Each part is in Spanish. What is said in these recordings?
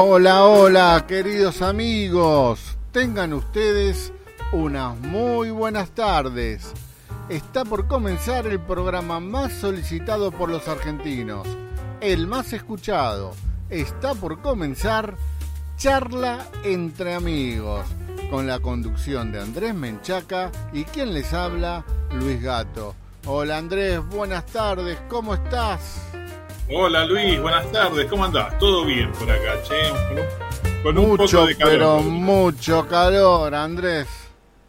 Hola, hola, queridos amigos. Tengan ustedes unas muy buenas tardes. Está por comenzar el programa más solicitado por los argentinos, el más escuchado. Está por comenzar Charla entre amigos, con la conducción de Andrés Menchaca y quien les habla, Luis Gato. Hola Andrés, buenas tardes, ¿cómo estás? Hola Luis, buenas tardes, ¿cómo andás? ¿Todo bien por acá, che? Con un, mucho, poco de calor. Pero mucho calor, Andrés.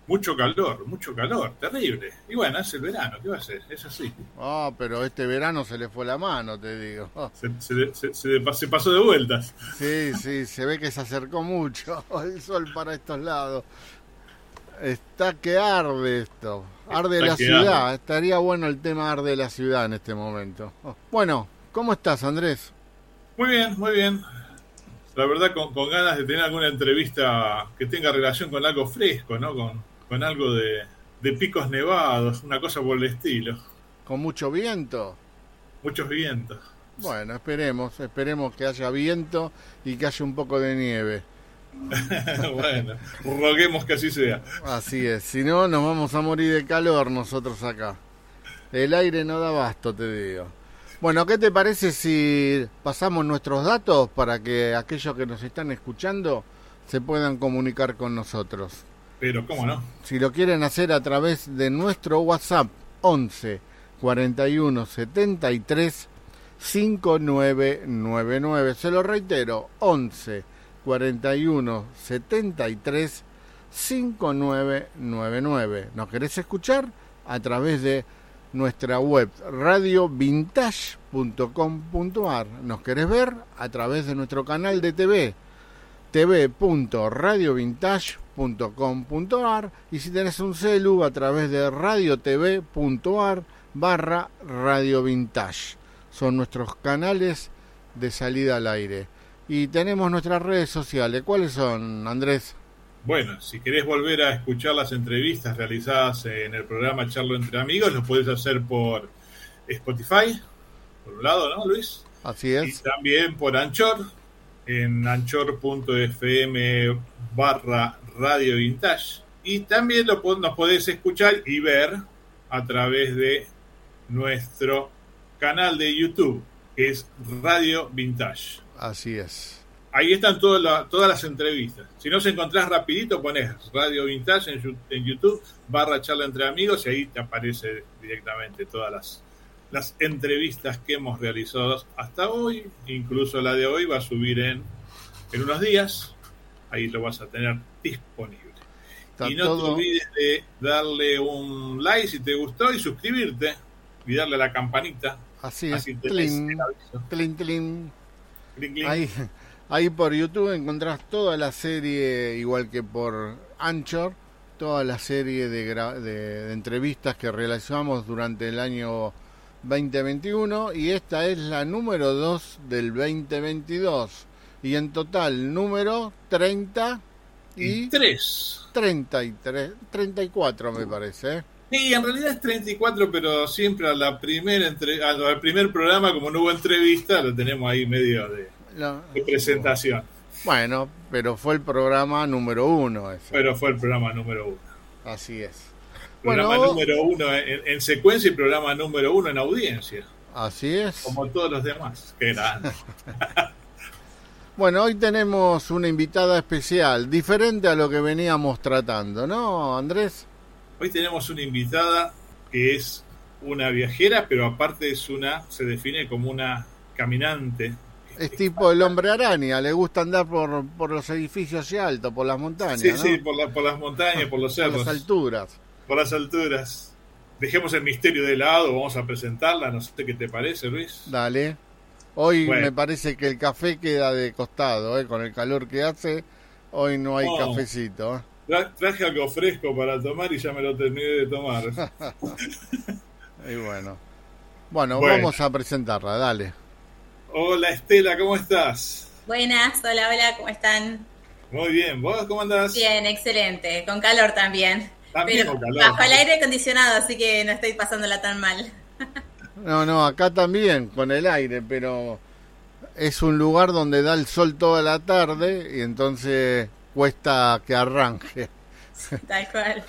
Mucho calor, mucho calor, terrible. Y bueno, es el verano, ¿qué va a ser? Es así. Ah, pero este verano se le fue la mano, te digo. Se, pasó de vueltas. Sí, sí, se ve que se acercó mucho el sol para estos lados. Está que arde esto. Arde la ciudad. Estaría bueno el tema arde la ciudad en este momento. Bueno, ¿cómo estás, Andrés? Muy bien, muy bien. La verdad, con, con ganas de tener alguna entrevista que tenga relación con algo fresco, ¿no? Con, con algo de, picos nevados, una cosa por el estilo. ¿Con mucho viento? Muchos vientos. Bueno, esperemos, esperemos que haya viento y que haya un poco de nieve. bueno, roguemos que así sea. Así es, si no nos vamos a morir de calor nosotros acá. El aire no da basto, te digo. Bueno, ¿qué te parece si pasamos nuestros datos para que aquellos que nos están escuchando se puedan comunicar con nosotros? Pero, ¿cómo no? Si lo quieren hacer a través de nuestro WhatsApp 11 41 73 5999. Se lo reitero, 11 41 73 5999. ¿Nos querés escuchar? A través de nuestra web radiovintage.com.ar. ¿Nos querés ver? A través de nuestro canal de TV tv.radiovintage.com.ar y si tenés un celu a través de radiotv.ar barra Radio Vintage. Son nuestros canales de salida al aire. Y tenemos nuestras redes sociales. ¿Cuáles son, Andrés? Bueno, si querés volver a escuchar las entrevistas realizadas en el programa Charlo entre Amigos, lo puedes hacer por Spotify, por un lado, ¿no, Luis? Así es. Y también por Anchor, en anchor.fm barra Radio Vintage. Y también lo, nos podés escuchar y ver a través de nuestro canal de YouTube, que es Radio Vintage. Así es. Ahí están todas, todas las entrevistas. Si no se encontrás rapidito, pones Radio Vintage en, en YouTube, barra charla entre amigos, y ahí te aparece directamente todas las, las entrevistas que hemos realizado hasta hoy, incluso la de hoy va a subir en, en unos días, ahí lo vas a tener disponible. y no te olvides de darle un like si te gustó y suscribirte y darle a la campanita. Así es, Ahí, ahí por YouTube encontrás toda la serie, igual que por Anchor, toda la serie de, de entrevistas que realizamos durante el año 2021 y esta es la número 2 del 2022 y en total número 30 y 3 33 34 me parece ¿eh? Sí, en realidad es 34, pero siempre a la primera entre, al primer programa, como no hubo entrevista, lo tenemos ahí medio de, presentación. Bueno, pero fue el programa número uno. Pero fue el programa número uno. Así es. Programa número uno en, secuencia y programa número uno en audiencia. Así es. Como todos los demás. Qué grande. bueno, hoy tenemos una invitada especial, diferente a lo que veníamos tratando, ¿no, Andrés? Hoy tenemos una invitada que es una viajera, pero aparte es una, se define como una caminante. Es tipo el hombre araña, le gusta andar por, por los edificios y alto, por las montañas. Sí, sí, por, por las montañas, por los cerros. Por las alturas por las alturas. Dejemos el misterio de lado, vamos a presentarla, no sé qué te parece, Luis. Dale. Hoy me parece que el café queda de costado, ¿eh? con el calor que hace, hoy no hay cafecito. ¿eh? traje algo fresco para tomar y ya me lo terminé de tomar. y bueno. bueno. vamos a presentarla, dale. Hola Estela, ¿cómo estás? Buenas, hola, hola, ¿cómo están? Muy bien, ¿vos cómo andás? Bien, excelente, con calor también. Pero bajo el aire acondicionado, así que no estoy pasándola tan mal. No, no, acá también con el aire, pero es un lugar donde da el sol toda la tarde y entonces cuesta que arranque. Tal cual.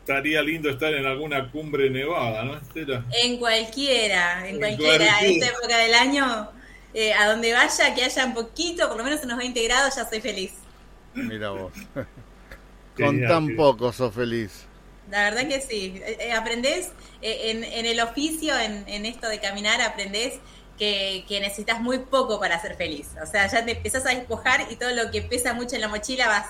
Estaría lindo estar en alguna cumbre nevada, ¿no, Estela? En cualquiera, en, cualquiera. esta época del año, eh, a donde vaya, que haya un poquito, por lo menos unos 20 grados, ya soy feliz. Mira vos. Con tan poco sos feliz. La verdad que sí. Eh, eh, aprendés en, en, el oficio, en, en, esto de caminar, aprendés que, que, necesitas muy poco para ser feliz. O sea, ya te empezás a despojar y todo lo que pesa mucho en la mochila vas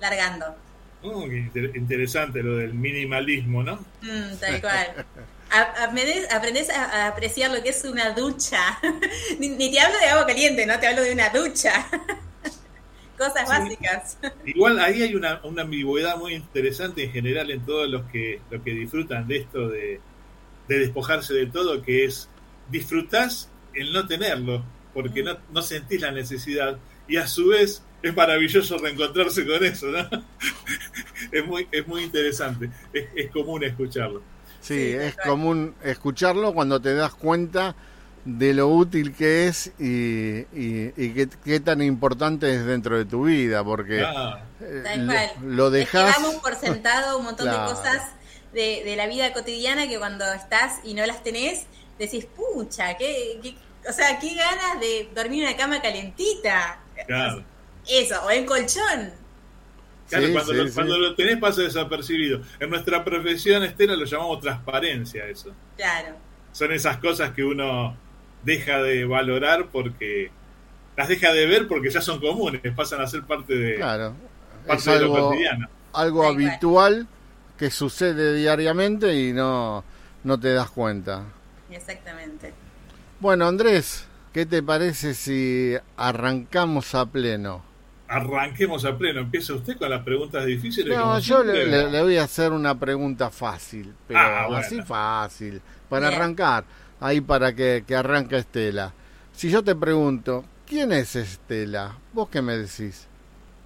largando. Oh, interesante lo del minimalismo, ¿no? Mm, tal cual. Aprendes, a, apreciar lo que es una ducha. ni, te hablo de agua caliente, ¿no? Te hablo de una ducha. Cosas básicas. Igual ahí hay una, una, ambigüedad muy interesante en general en todos los que, los que disfrutan de esto de, de despojarse de todo, que es disfrutás el no tenerlo, porque no, no sentís la necesidad y a su vez es maravilloso reencontrarse con eso, ¿no? es, muy, es muy interesante, es, común escucharlo. Sí, es común escucharlo cuando te das cuenta de lo útil que es y, y, qué, tan importante es dentro de tu vida, porque eh, lo, dejas... por sentado un montón de cosas de, de, la vida cotidiana que cuando estás y no las tenés, decís, pucha, qué, qué o sea, qué ganas de dormir en una cama calentita. Claro. Eso, o en colchón. Claro, cuando, lo, tenés pasa desapercibido. En nuestra profesión, Estela, lo llamamos transparencia eso. Claro. Son esas cosas que uno deja de valorar porque las deja de ver porque ya son comunes, pasan a ser parte de, claro. parte de algo, lo cotidiano. Algo habitual que sucede diariamente y no, no te das cuenta. Exactamente. Bueno, Andrés, ¿qué te parece si arrancamos a pleno? Arranquemos a pleno. Empieza usted con las preguntas difíciles. No, yo le, voy a hacer una pregunta fácil, pero ah, así fácil, para arrancar, ahí para que, que arranque Estela. Si yo te pregunto, ¿quién es Estela? ¿Vos qué me decís?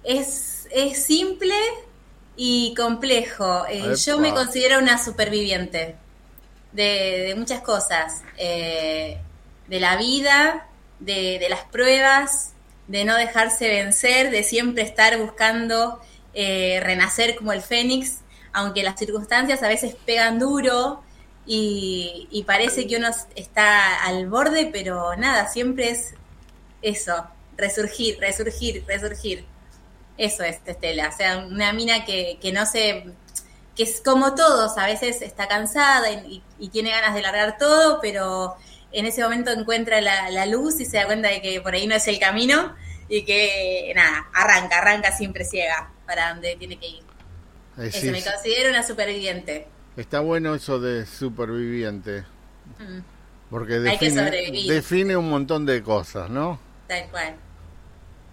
Es, es simple y complejo. Eh, yo me considero una superviviente de, de muchas cosas, eh, de la vida, de, de las pruebas, de no dejarse vencer, de siempre estar buscando eh, renacer como el fénix, aunque las circunstancias a veces pegan duro y, parece que uno está al borde, pero nada, siempre es eso, resurgir, resurgir, resurgir. Eso es Estela, o sea, una mina que, que no se, que es como todos, a veces está cansada y, tiene ganas de largar todo, pero en ese momento encuentra la, luz y se da cuenta de que por ahí no es el camino y que nada, arranca, arranca siempre ciega para donde tiene que ir. eso, me considero una superviviente. Está bueno eso de superviviente. Mm. Porque define, define un montón de cosas, ¿no? Tal cual.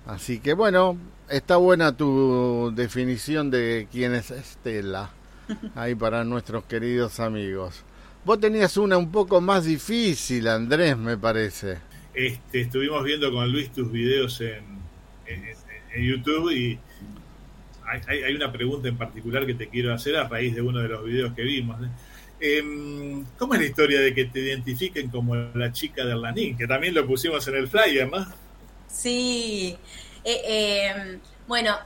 Así que bueno, está buena tu definición de quién es Estela, ahí para nuestros queridos amigos. Vos tenías una un poco más difícil, Andrés, me parece. Este, estuvimos viendo con Luis tus videos en, YouTube y hay, una pregunta en particular que te quiero hacer a raíz de uno de los videos que vimos. Em, ¿Cómo es la historia de que te identifiquen como la chica de Erlanín? Que también lo pusimos en el flyer, ¿no? Sí. Eh, em, bueno,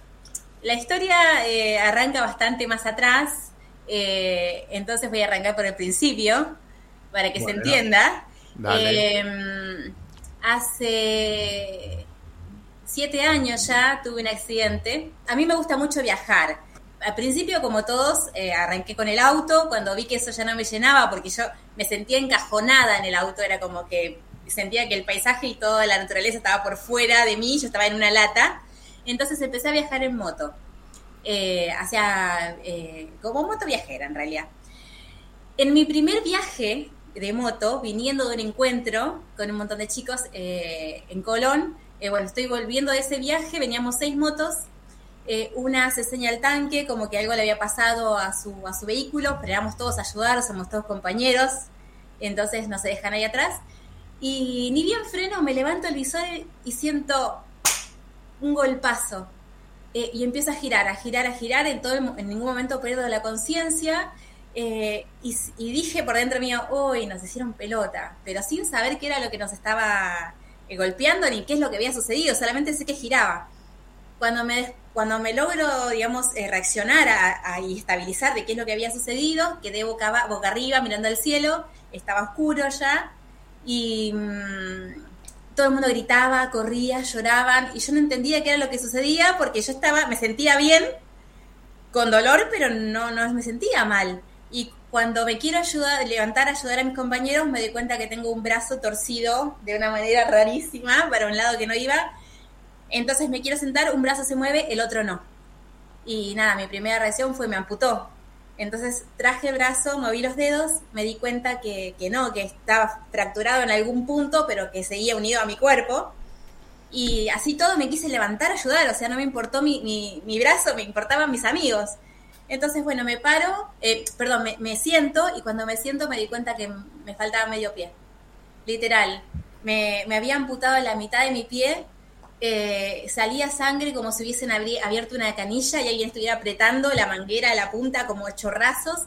la historia eh, arranca bastante más atrás. Eh, entonces voy a arrancar por el principio para que se entienda. Em, hace siete años ya tuve un accidente. A mí me gusta mucho viajar. Al principio, como todos, eh, arranqué con el auto. Cuando vi que eso ya no me llenaba, porque yo me sentía encajonada en el auto, era como que sentía que el paisaje y toda la naturaleza estaba por fuera de mí, yo estaba en una lata. Entonces empecé a viajar en moto eh, hacia, eh, como moto viajera en realidad. En mi primer viaje de moto, viniendo de un encuentro con un montón de chicos eh, en Colón, eh, bueno, estoy volviendo de ese viaje, veníamos seis motos, una se señala al tanque como que algo le había pasado a su, a su vehículo, pero éramos todos a ayudar, somos todos compañeros, entonces no se dejan ahí atrás. Y ni bien freno, me levanto el visor y siento un golpazo eh, y empiezo a girar, a girar, a girar, en, todo en ningún momento pierdo la conciencia. Eh, y, dije por dentro mío, uy, nos hicieron pelota, pero sin saber qué era lo que nos estaba eh, golpeando ni qué es lo que había sucedido, solamente sé que giraba. Cuando me, cuando me logro, digamos, eh, reaccionar a, y estabilizar de qué es lo que había sucedido, quedé boca, boca arriba mirando al cielo, estaba oscuro ya, y mm, todo el mundo gritaba, corría, lloraban, y yo no entendía qué era lo que sucedía porque yo estaba, me sentía bien, con dolor, pero no, no me sentía mal. Y cuando me quiero ayudar, levantar, ayudar a mis compañeros, me doy cuenta que tengo un brazo torcido de una manera rarísima para un lado que no iba. Entonces me quiero sentar, un brazo se mueve, el otro no. Y nada, mi primera reacción fue me amputó. Entonces traje el brazo, moví los dedos, me di cuenta que, que no, que estaba fracturado en algún punto, pero que seguía unido a mi cuerpo. Y así todo me quise levantar a ayudar, o sea, no me importó mi, mi, brazo, me importaban mis amigos. Entonces, bueno, me paro, eh, perdón, me, siento y cuando me siento me di cuenta que me faltaba medio pie. Literal, me, me había amputado la mitad de mi pie, eh, salía sangre como si hubiesen abierto una canilla y alguien estuviera apretando la manguera la punta como chorrazos.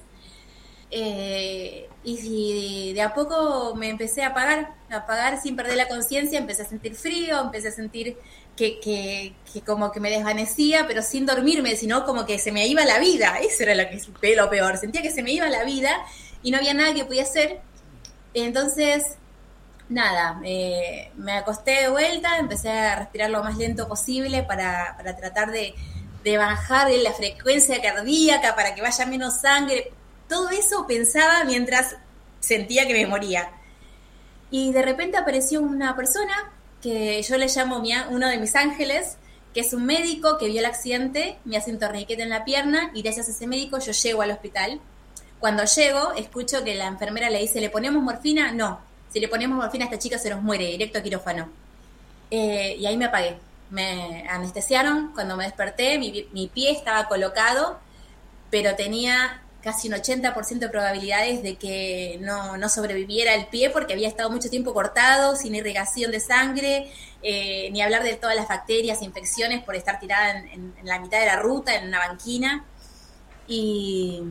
Eh, y, de a poco me empecé a apagar, a apagar sin perder la conciencia, empecé a sentir frío, empecé a sentir que, que, como que me desvanecía, pero sin dormirme, sino como que se me iba la vida, eso era lo, que, lo peor, sentía que se me iba la vida y no había nada que podía hacer. Entonces, nada, eh, me acosté de vuelta, empecé a respirar lo más lento posible para, para tratar de, de bajar la frecuencia cardíaca, para que vaya menos sangre, todo eso pensaba mientras sentía que me moría. Y de repente apareció una persona que yo le llamo uno de mis ángeles, que es un médico que vio el accidente, me hace un torniquete en la pierna y gracias a ese médico yo llego al hospital. Cuando llego, escucho que la enfermera le dice, ¿le ponemos morfina? No, si le ponemos morfina a esta chica se nos muere, directo a quirófano. Eh, y ahí me apagué. Me anestesiaron, cuando me desperté mi, mi pie estaba colocado, pero tenía casi un 80% de probabilidades de que no, sobreviviera el pie porque había estado mucho tiempo cortado, sin irrigación de sangre, eh, ni hablar de todas las bacterias infecciones por estar tirada en, la mitad de la ruta, en una banquina. Y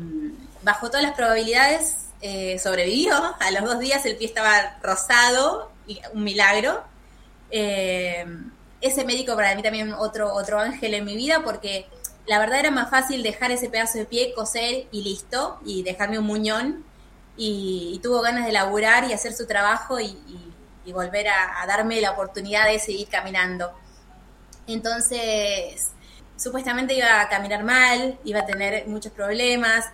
bajo todas las probabilidades eh, sobrevivió. A los dos días el pie estaba rosado, y un milagro. Eh, ese médico para mí también otro, otro ángel en mi vida porque la verdad era más fácil dejar ese pedazo de pie, coser y listo, y dejarme un muñón. Y, tuvo ganas de laburar y hacer su trabajo y, volver a, darme la oportunidad de seguir caminando. Entonces, supuestamente iba a caminar mal, iba a tener muchos problemas,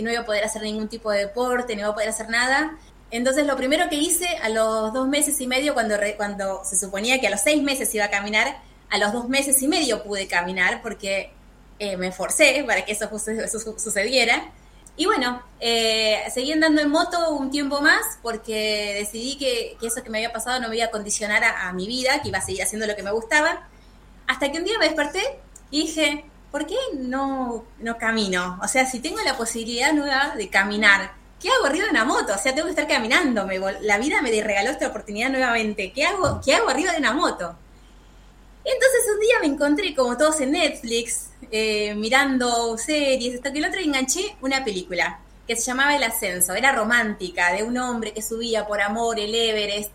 no iba a poder hacer ningún tipo de deporte, no iba a poder hacer nada. Entonces, lo primero que hice a los dos meses y medio, cuando, cuando se suponía que a los seis meses iba a caminar, a los dos meses y medio pude caminar porque eh, me forcé para que eso, sucediera. Y bueno, eh, seguí andando en moto un tiempo más porque decidí que, eso que me había pasado no me iba a condicionar a, mi vida, que iba a seguir haciendo lo que me gustaba. Hasta que un día me desperté y dije, ¿por qué no, no camino? O sea, si tengo la posibilidad nueva de caminar, ¿qué hago arriba de una moto? O sea, tengo que estar caminando. Me, la vida me regaló esta oportunidad nuevamente. ¿Qué hago, ¿Qué hago arriba de una moto? Entonces un día me encontré como todos en Netflix, eh, mirando series, esto que el otro, enganché una película que se llamaba El Ascenso, era romántica, de un hombre que subía por amor el Everest.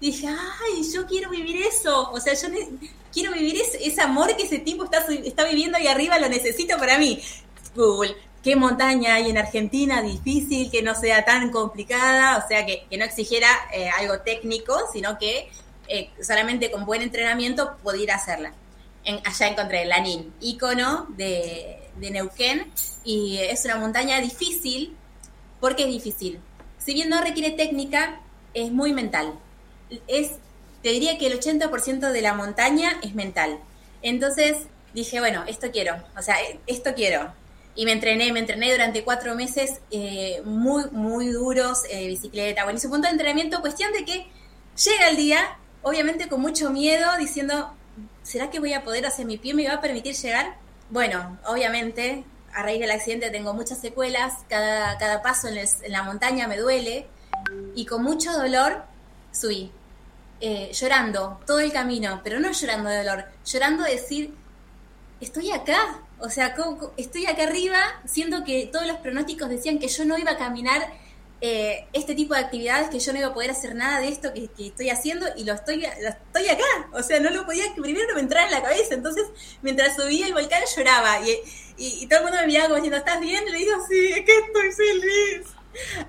Dije, ay, yo quiero vivir eso, o sea, yo quiero vivir ese, amor que ese tipo está, está viviendo ahí arriba, lo necesito para mí. Google, ¿qué montaña hay en Argentina difícil, que no sea tan complicada? O sea, que, no exigiera eh, algo técnico, sino que eh, solamente con buen entrenamiento ir hacerla. En, allá encontré el Lanín, ícono de, Neuquén, y es una montaña difícil. ¿Por qué es difícil? Si bien no requiere técnica, es muy mental. Es, te diría que el 80% de la montaña es mental. Entonces dije, bueno, esto quiero, o sea, esto quiero. Y me entrené, me entrené durante cuatro meses eh, muy, muy duros, eh, bicicleta, bueno, hice un punto de entrenamiento, cuestión de que llega el día obviamente con mucho miedo, diciendo, ¿será que voy a poder hacer mi pie? ¿Me va a permitir llegar? Bueno, obviamente, a raíz del accidente tengo muchas secuelas, cada, cada paso en, la montaña me duele y con mucho dolor subí, eh, llorando todo el camino, pero no llorando de dolor, llorando de decir, estoy acá, o sea, estoy acá arriba, siendo que todos los pronósticos decían que yo no iba a caminar eh, este tipo de actividades que yo no iba a poder hacer nada de esto que, estoy haciendo y lo estoy, estoy acá. O sea, no lo podía, primero no me entraba en la cabeza. Entonces, mientras subía el volcán lloraba y, y, todo el mundo me miraba como diciendo, ¿estás bien? Le digo, sí, es que estoy feliz.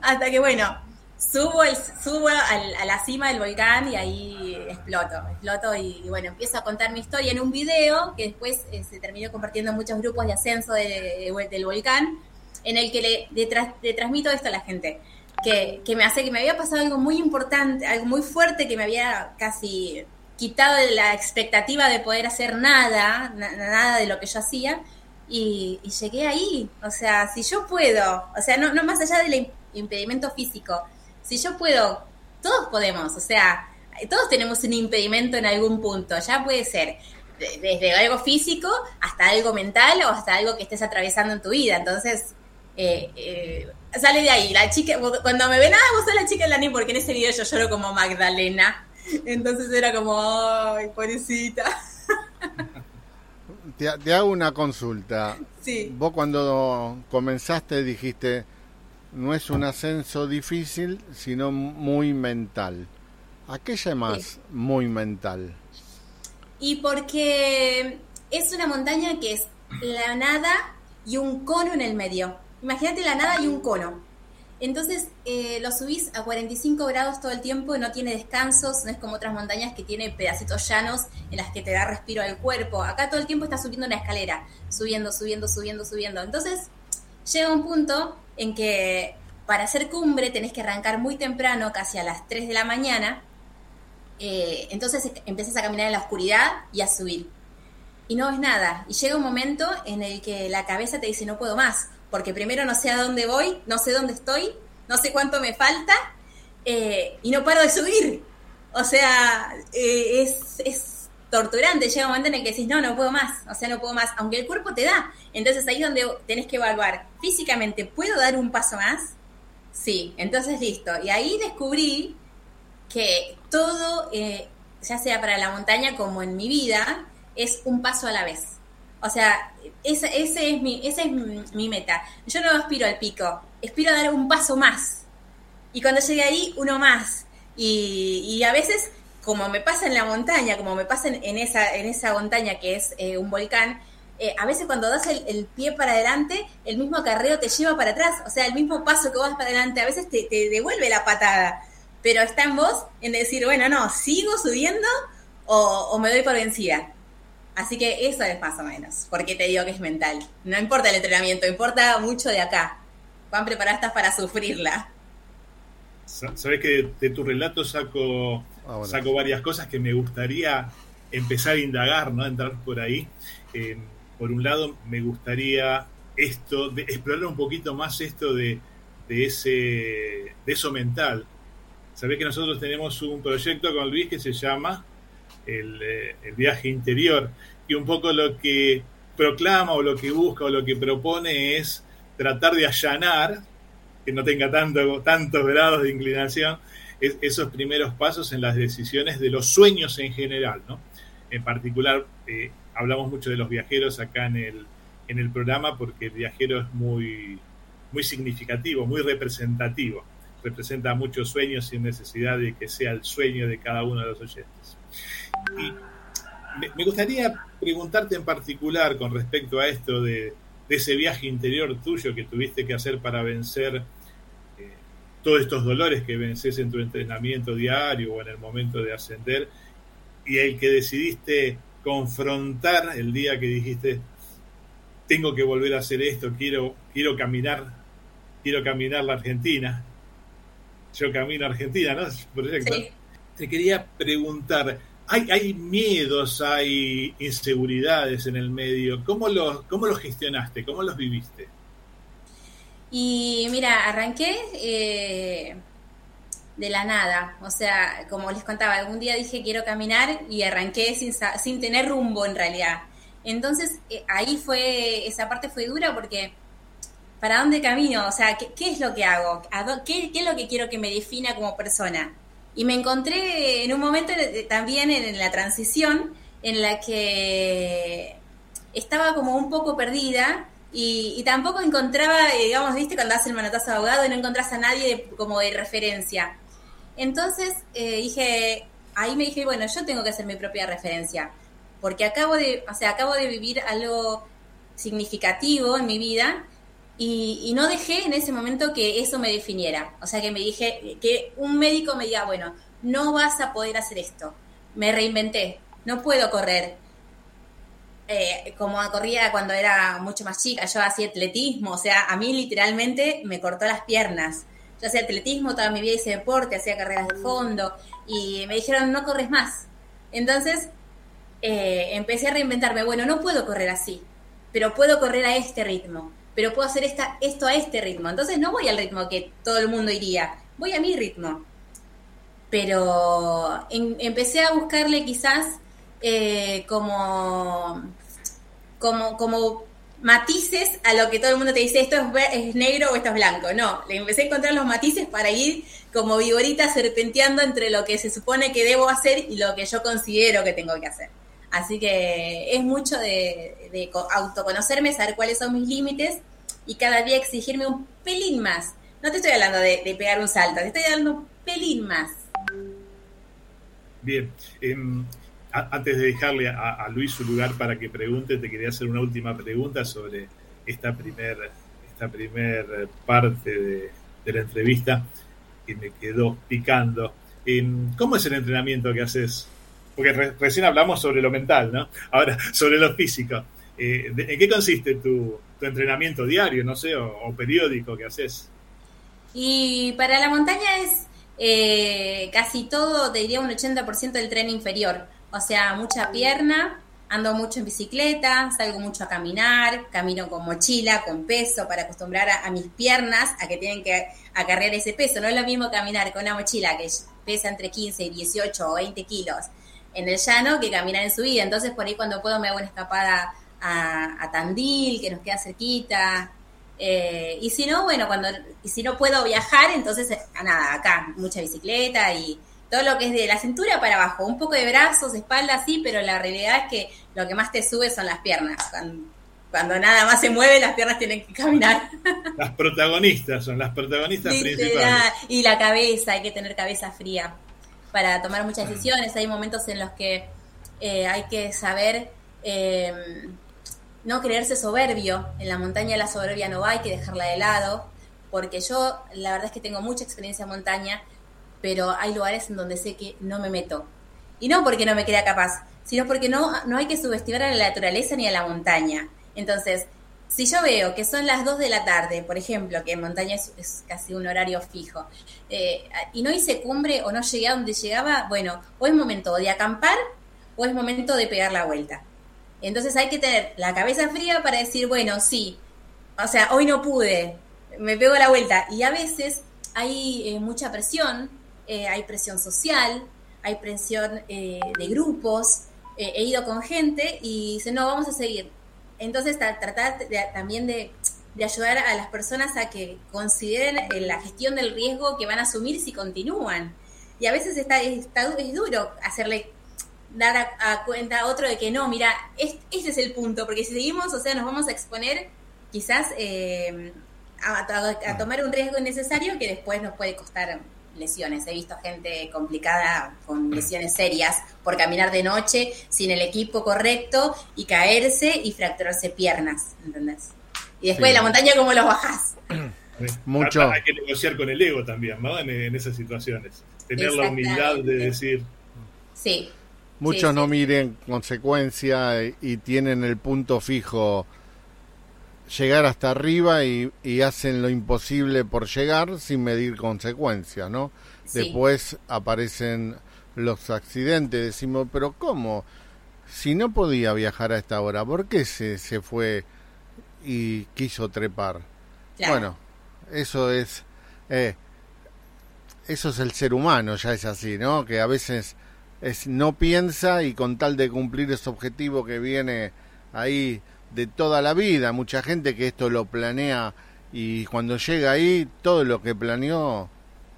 Hasta que, bueno, subo, subo a la cima del volcán y ahí exploto, exploto y, bueno, empiezo a contar mi historia en un video que después eh, se terminó compartiendo en muchos grupos de ascenso del volcán, en el que le, le transmito esto a la gente que, me hace que me había pasado algo muy importante, algo muy fuerte que me había casi quitado la expectativa de poder hacer nada, nada de lo que yo hacía, y, llegué ahí. O sea, si yo puedo, o sea, no, no más allá del impedimento físico, si yo puedo, todos podemos, o sea, todos tenemos un impedimento en algún punto, ya puede ser desde algo físico hasta algo mental o hasta algo que estés atravesando en tu vida. Entonces, eh, eh, sale de ahí. La chica, cuando me ven, ah, vos sos la chica de la porque en ese video yo lloro como Magdalena. Entonces era como, ay, pobrecita. Te, hago una consulta. Sí. Vos cuando comenzaste dijiste, no es un ascenso difícil, sino muy mental. ¿A qué llamas muy mental? Y porque es una montaña que es la nada y un cono en el medio. Imagínate la nada y un cono. Entonces eh, lo subís a 45 grados todo el tiempo, no tiene descansos, no es como otras montañas que tiene pedacitos llanos en las que te da respiro al cuerpo. Acá todo el tiempo estás subiendo una escalera, subiendo, subiendo, subiendo, subiendo. Entonces llega un punto en que para hacer cumbre tenés que arrancar muy temprano, casi a las 3 de la mañana. Eh, entonces empiezas a caminar en la oscuridad y a subir. Y no ves nada. Y llega un momento en el que la cabeza te dice no puedo más porque primero no sé a dónde voy, no sé dónde estoy, no sé cuánto me falta eh, y no paro de subir. O sea, eh, es, es, torturante. Llega un momento en el que decís, no, no puedo más, o sea, no puedo más, aunque el cuerpo te da. Entonces ahí es donde tenés que evaluar físicamente, ¿puedo dar un paso más? Sí, entonces listo. Y ahí descubrí que todo, eh, ya sea para la montaña como en mi vida, es un paso a la vez. O sea, ese, ese es mi, esa es mi, meta. Yo no aspiro al pico, aspiro a dar un paso más. Y cuando llegue ahí, uno más. Y, a veces, como me pasa en la montaña, como me pasa en, esa, en esa montaña que es eh, un volcán, eh, a veces cuando das el, pie para adelante, el mismo carreo te lleva para atrás. O sea, el mismo paso que vas para adelante, a veces te, te devuelve la patada. Pero está en vos en decir, bueno, no, sigo subiendo o, me doy por vencida. Así que eso es más o menos. porque te digo que es mental? No importa el entrenamiento, importa mucho de acá. ¿Cuán preparada estás para sufrirla? Sabes que de tu relato saco, ah, saco varias cosas que me gustaría empezar a indagar, ¿no? Entrar por ahí. Eh, por un lado, me gustaría esto, de explorar un poquito más esto de, ese, de eso mental. Sabés que nosotros tenemos un proyecto con Luis que se llama eh, el, viaje interior. Y un poco lo que proclama o lo que busca o lo que propone es tratar de allanar, que no tenga tanto, tantos grados de inclinación, esos primeros pasos en las decisiones de los sueños en general. ¿no? En particular, eh, hablamos mucho de los viajeros acá en el, en el programa porque el viajero es muy, muy significativo, muy representativo. Representa muchos sueños sin necesidad de que sea el sueño de cada uno de los oyentes. Y me gustaría preguntarte en particular con respecto a esto de, ese viaje interior tuyo que tuviste que hacer para vencer todos estos dolores que vences en tu entrenamiento diario o en el momento de ascender y el que decidiste confrontar el día que dijiste tengo que volver a hacer esto, quiero, quiero caminar, quiero caminar la Argentina. Yo camino a Argentina, ¿no? Proyecto. Te quería preguntar, hay, miedos, hay inseguridades en el medio. ¿Cómo los, cómo los gestionaste? ¿Cómo los viviste? Y mira, arranqué eh, de la nada. O sea, como les contaba, algún día dije quiero caminar y arranqué sin, sin tener rumbo en realidad. Entonces eh, ahí fue, esa parte fue dura porque ¿para dónde camino? O sea, ¿qué, es lo que hago? ¿Qué, ¿Qué es lo que quiero que me defina como persona? Y me encontré en un momento también en la transición en la que estaba como un poco perdida Y, tampoco encontraba, eh, digamos, viste, cuando haces el manotazo de abogado y no encontrás a nadie como de referencia. Entonces eh, dije, ahí me dije, bueno, yo tengo que hacer mi propia referencia, porque acabo de, o sea, acabo de vivir algo significativo en mi vida y, no dejé en ese momento que eso me definiera. O sea, que me dije, que un médico me diga, bueno, no vas a poder hacer esto. Me reinventé, no puedo correr. Eh, como corría cuando era mucho más chica, yo hacía atletismo, o sea, a mí literalmente me cortó las piernas. Yo hacía atletismo, toda mi vida hice deporte, hacía carreras de fondo y me dijeron, no corres más. Entonces eh, empecé a reinventarme, bueno, no puedo correr así, pero puedo correr a este ritmo, pero puedo hacer esta, esto a este ritmo. Entonces no voy al ritmo que todo el mundo iría, voy a mi ritmo. Pero empecé a buscarle quizás eh, como, como, como matices a lo que todo el mundo te dice, esto es, negro o esto es blanco. No, le empecé a encontrar los matices para ir como vigorita serpenteando entre lo que se supone que debo hacer y lo que yo considero que tengo que hacer. Así que es mucho de, autoconocerme, saber cuáles son mis límites y cada día exigirme un pelín más. No te estoy hablando de, pegar un salto, te estoy dando un pelín más. Bien. Em, antes de dejarle a, Luis su lugar para que pregunte, te quería hacer una última pregunta sobre esta primera esta primer parte de, la entrevista que me quedó picando. ¿Cómo es el entrenamiento que haces? Porque recién hablamos sobre lo mental, ¿no? Ahora, sobre lo físico. Eh, ¿En qué consiste tu, entrenamiento diario, no sé, o, periódico que haces? Y para la montaña es eh, casi todo, te diría un 80% del tren inferior o sea, mucha pierna, ando mucho en bicicleta, salgo mucho a caminar, camino con mochila, con peso, para acostumbrar a, mis piernas a que tienen que acarrear ese peso. No es lo mismo caminar con una mochila que pesa entre 15, 18 o 20 kilos en el llano que caminar en subida. Entonces, por ahí cuando puedo me hago una escapada a, Tandil, que nos queda cerquita. Eh, y si no, bueno, cuando y si no puedo viajar, entonces, nada, acá, mucha bicicleta y todo lo que es de la cintura para abajo, un poco de brazos, espalda, sí, pero la realidad es que lo que más te sube son las piernas. Cuando, nada más se mueve, las piernas tienen que caminar. Las protagonistas son las protagonistas principales. Y la cabeza, hay que tener cabeza fría para tomar muchas decisiones. Hay momentos en los que eh, hay que saber eh, no creerse soberbio. En la montaña la soberbia no va, hay que dejarla de lado. Porque yo, la verdad es que tengo mucha experiencia en montaña pero hay lugares en donde sé que no me meto. Y no porque no me crea capaz, sino porque no, no hay que subestimar a la naturaleza ni a la montaña. Entonces, si yo veo que son las 2 de la tarde, por ejemplo, que en montaña es, casi un horario fijo, eh, y no hice cumbre o no llegué a donde llegaba, bueno, o es momento de acampar o es momento de pegar la vuelta. Entonces hay que tener la cabeza fría para decir, bueno, sí, o sea, hoy no pude, me pego la vuelta. Y a veces hay eh, mucha presión eh, hay presión social, hay presión eh, de grupos, eh, he ido con gente y dice, no, vamos a seguir. Entonces, tratar también de, ayudar a las personas a que consideren la gestión del riesgo que van a asumir si continúan. Y a veces está, está es duro hacerle dar a, cuenta a otro de que no, mira, este, es el punto, porque si seguimos, o sea, nos vamos a exponer quizás a, tomar un riesgo innecesario que después nos puede costar lesiones. He visto gente complicada con lesiones serias por caminar de noche sin el equipo correcto y caerse y fracturarse piernas, ¿entendés? Y después de la montaña, ¿cómo los bajás? Mucho. Hay que negociar con el ego también, ¿no? En, esas situaciones. Tener la humildad de decir. Sí. Muchos no miren consecuencia y tienen el punto fijo llegar hasta arriba y, hacen lo imposible por llegar sin medir consecuencias, ¿no? Después aparecen los accidentes, decimos, pero ¿cómo? Si no podía viajar a esta hora, ¿por qué se, se fue y quiso trepar? Bueno, eso es... Eh, eso es el ser humano, ya es así, ¿no? Que a veces es, no piensa y con tal de cumplir ese objetivo que viene ahí de toda la vida. Mucha gente que esto lo planea y cuando llega ahí, todo lo que planeó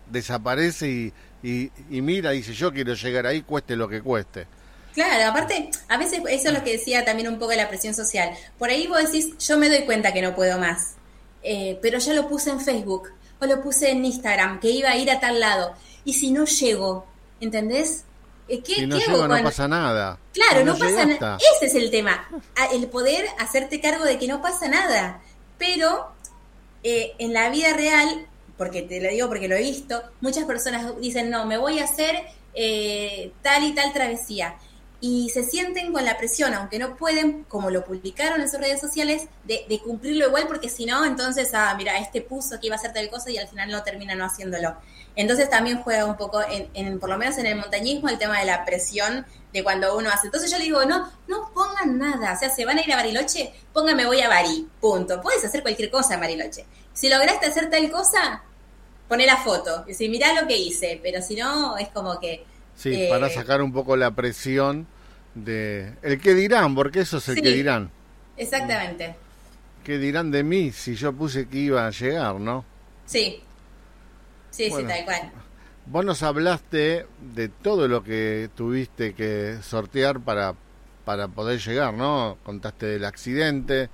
desaparece y, y, mira, dice, yo quiero llegar ahí, cueste lo que cueste. Claro, aparte, a veces eso es lo que decía también un poco de la presión social. Por ahí vos decís, yo me doy cuenta que no puedo más, eh, pero ya lo puse en Facebook o lo puse en Instagram, que iba a ir a tal lado. Y si no llego, ¿entendés? Eh, ¿Qué, si no llego, no pasa nada. Claro, no, pasa nada. Ese es el tema. El poder hacerte cargo de que no pasa nada. Pero eh, en la vida real, porque te lo digo porque lo he visto, muchas personas dicen, no, me voy a hacer eh, tal y tal travesía. Y se sienten con la presión, aunque no pueden, como lo publicaron en sus redes sociales, de, cumplirlo igual, porque si no, entonces, ah, mira, este puso que iba a hacer tal cosa y al final no termina no haciéndolo. Entonces también juega un poco, en, por lo menos en el montañismo, el tema de la presión de cuando uno hace. Entonces yo le digo, no, no pongan nada. O sea, se van a ir a Bariloche, póngame voy a Bari, punto. Puedes hacer cualquier cosa en Bariloche. Si lograste hacer tal cosa, pone la foto. Y decir, mirá lo que hice. Pero si no, es como que Sí, eh, para sacar un poco la presión de el que dirán, porque eso es el que dirán. Exactamente. ¿Qué dirán de mí si yo puse que iba a llegar, no? Sí. Sí, sí, tal cual. Vos nos hablaste de todo lo que tuviste que sortear para, para poder llegar, ¿no? Contaste del accidente,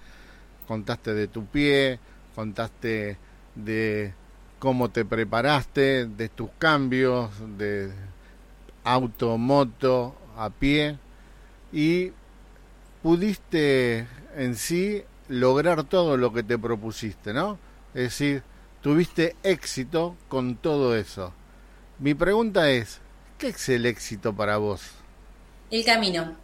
contaste de tu pie, contaste de cómo te preparaste, de tus cambios, de auto, moto, a pie y pudiste en sí lograr todo lo que te propusiste, ¿no? Es decir, tuviste éxito con todo eso. Mi pregunta es, ¿qué es el éxito para vos? El camino.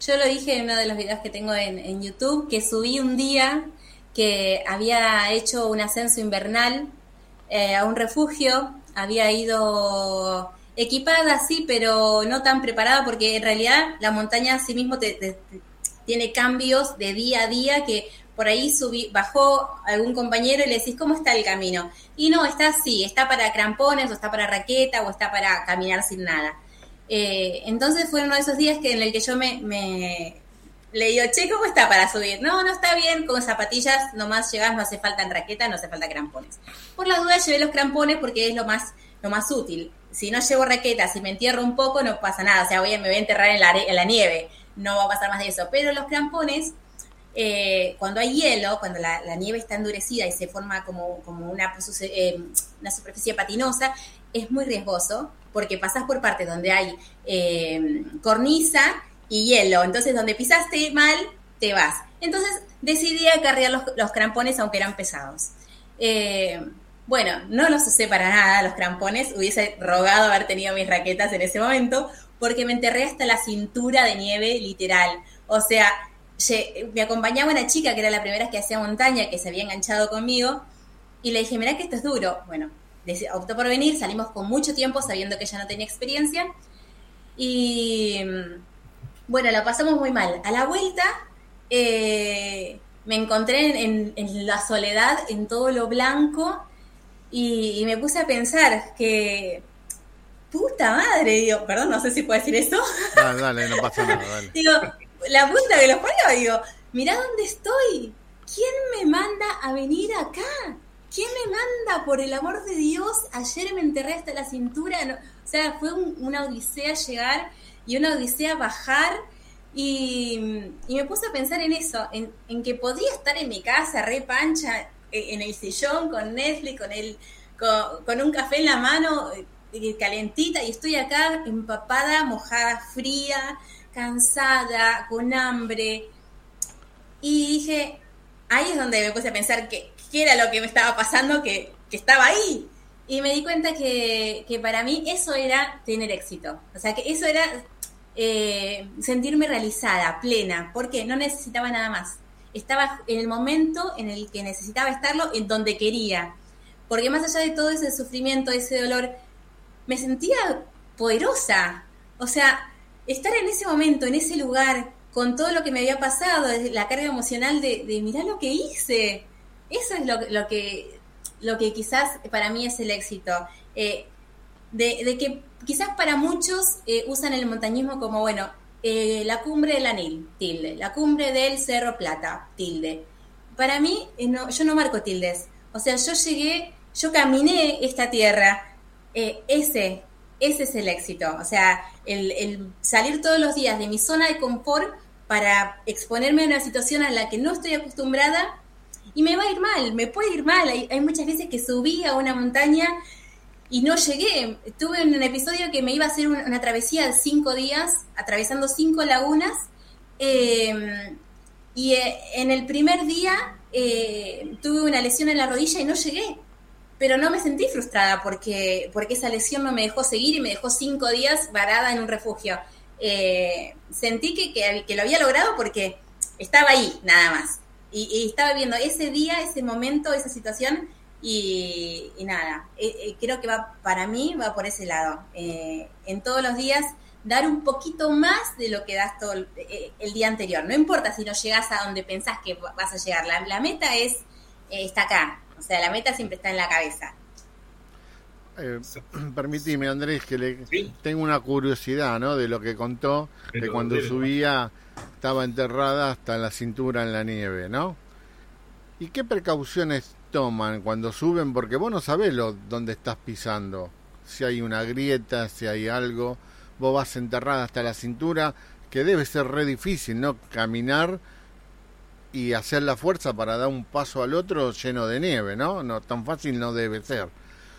Yo lo dije en uno de los videos que tengo en, YouTube, que subí un día que había hecho un ascenso invernal eh, a un refugio, había ido equipada, sí, pero no tan preparada porque en realidad la montaña sí mismo te, tiene cambios de día a día que por ahí subí, bajó algún compañero y le decís, ¿cómo está el camino? Y no, está así, está para crampones o está para raqueta o está para caminar sin nada. Eh, entonces fue uno de esos días que en el que yo me, me le digo, che, ¿cómo está para subir? No, no está bien, con zapatillas nomás llegás, no hace falta en raqueta, no hace falta crampones. Por las dudas llevé los crampones porque es lo más, lo más útil si no llevo raqueta, si me entierro un poco, no pasa nada. O sea, voy, me voy a enterrar en la, nieve. No va a pasar más de eso. Pero los crampones, eh, cuando hay hielo, cuando la, nieve está endurecida y se forma como, como una, eh, una superficie patinosa, es muy riesgoso porque pasas por partes donde hay eh, cornisa y hielo. Entonces, donde pisaste mal, te vas. Entonces, decidí acarrear los crampones aunque eran pesados. Bueno, no los usé para nada los crampones, hubiese rogado haber tenido mis raquetas en ese momento, porque me enterré hasta la cintura de nieve, literal. O sea, me acompañaba una chica que era la primera que hacía montaña, que se había enganchado conmigo, y le dije, mirá que esto es duro. Bueno, optó por venir, salimos con mucho tiempo sabiendo que ella no tenía experiencia, y bueno, la pasamos muy mal. A la vuelta, eh, me encontré en, en la soledad, en todo lo blanco, y, me puse a pensar que, puta madre, digo, perdón, no sé si puedo decir eso. Dale, dale, no pasa nada, dale. digo, la punta que los parió, digo, mirá dónde estoy. ¿Quién me manda a venir acá? ¿Quién me manda, por el amor de Dios? Ayer me enterré hasta la cintura. o sea, fue una odisea llegar y una odisea bajar. Y, me puse a pensar en eso, en, en, que podía estar en mi casa re pancha, en el sillón con Netflix, con, el, con, un café en la mano, eh, calentita, y estoy acá empapada, mojada, fría, cansada, con hambre. Y dije, ahí es donde me puse a pensar que, qué era lo que me estaba pasando, que, estaba ahí. Y me di cuenta que, para mí eso era tener éxito. O sea, que eso era eh, sentirme realizada, plena, porque no necesitaba nada más estaba en el momento en el que necesitaba estarlo, en donde quería. Porque más allá de todo ese sufrimiento, ese dolor, me sentía poderosa. O sea, estar en ese momento, en ese lugar, con todo lo que me había pasado, la carga emocional de, de mirar lo que hice. Eso es lo, lo, que, lo que quizás para mí es el éxito. Eh, de, que quizás para muchos eh, usan el montañismo como, bueno, eh, la cumbre del Anil, tilde, la cumbre del Cerro Plata, tilde. Para mí, eh, no, yo no marco tildes. O sea, yo llegué, yo caminé esta tierra, eh, ese, ese es el éxito. O sea, el, salir todos los días de mi zona de confort para exponerme a una situación a la que no estoy acostumbrada y me va a ir mal, me puede ir mal. Hay, muchas veces que subí a una montaña y no llegué. Tuve un episodio que me iba a hacer una, travesía de cinco días, atravesando cinco lagunas. Em, y eh, en el primer día eh, tuve una lesión en la rodilla y no llegué pero no me sentí frustrada porque, porque esa lesión no me dejó seguir y me dejó cinco días varada en un refugio. Eh, sentí que, que, lo había logrado porque estaba ahí, nada más. Y, estaba viendo ese día, ese momento, esa situación y, nada, eh, eh, creo que va para mí, va por ese lado. en todos los días dar un poquito más de lo que das todo el, día anterior. No importa si no llegas a donde pensás que vas a llegar. La, la meta es, está acá, o sea, la meta siempre está en la cabeza. Eh, permitime, Andrés, que le tengo una curiosidad, ¿no? De lo que contó, que cuando subía estaba enterrada hasta la cintura en la nieve, ¿no? ¿Y qué precauciones toman cuando suben? Porque vos no sabés lo, dónde estás pisando. Si hay una grieta, si hay algo. Vos vas enterrada hasta la cintura, que debe ser re difícil, ¿no? Caminar y hacer la fuerza para dar un paso al otro lleno de nieve, ¿no? No tan fácil no debe ser.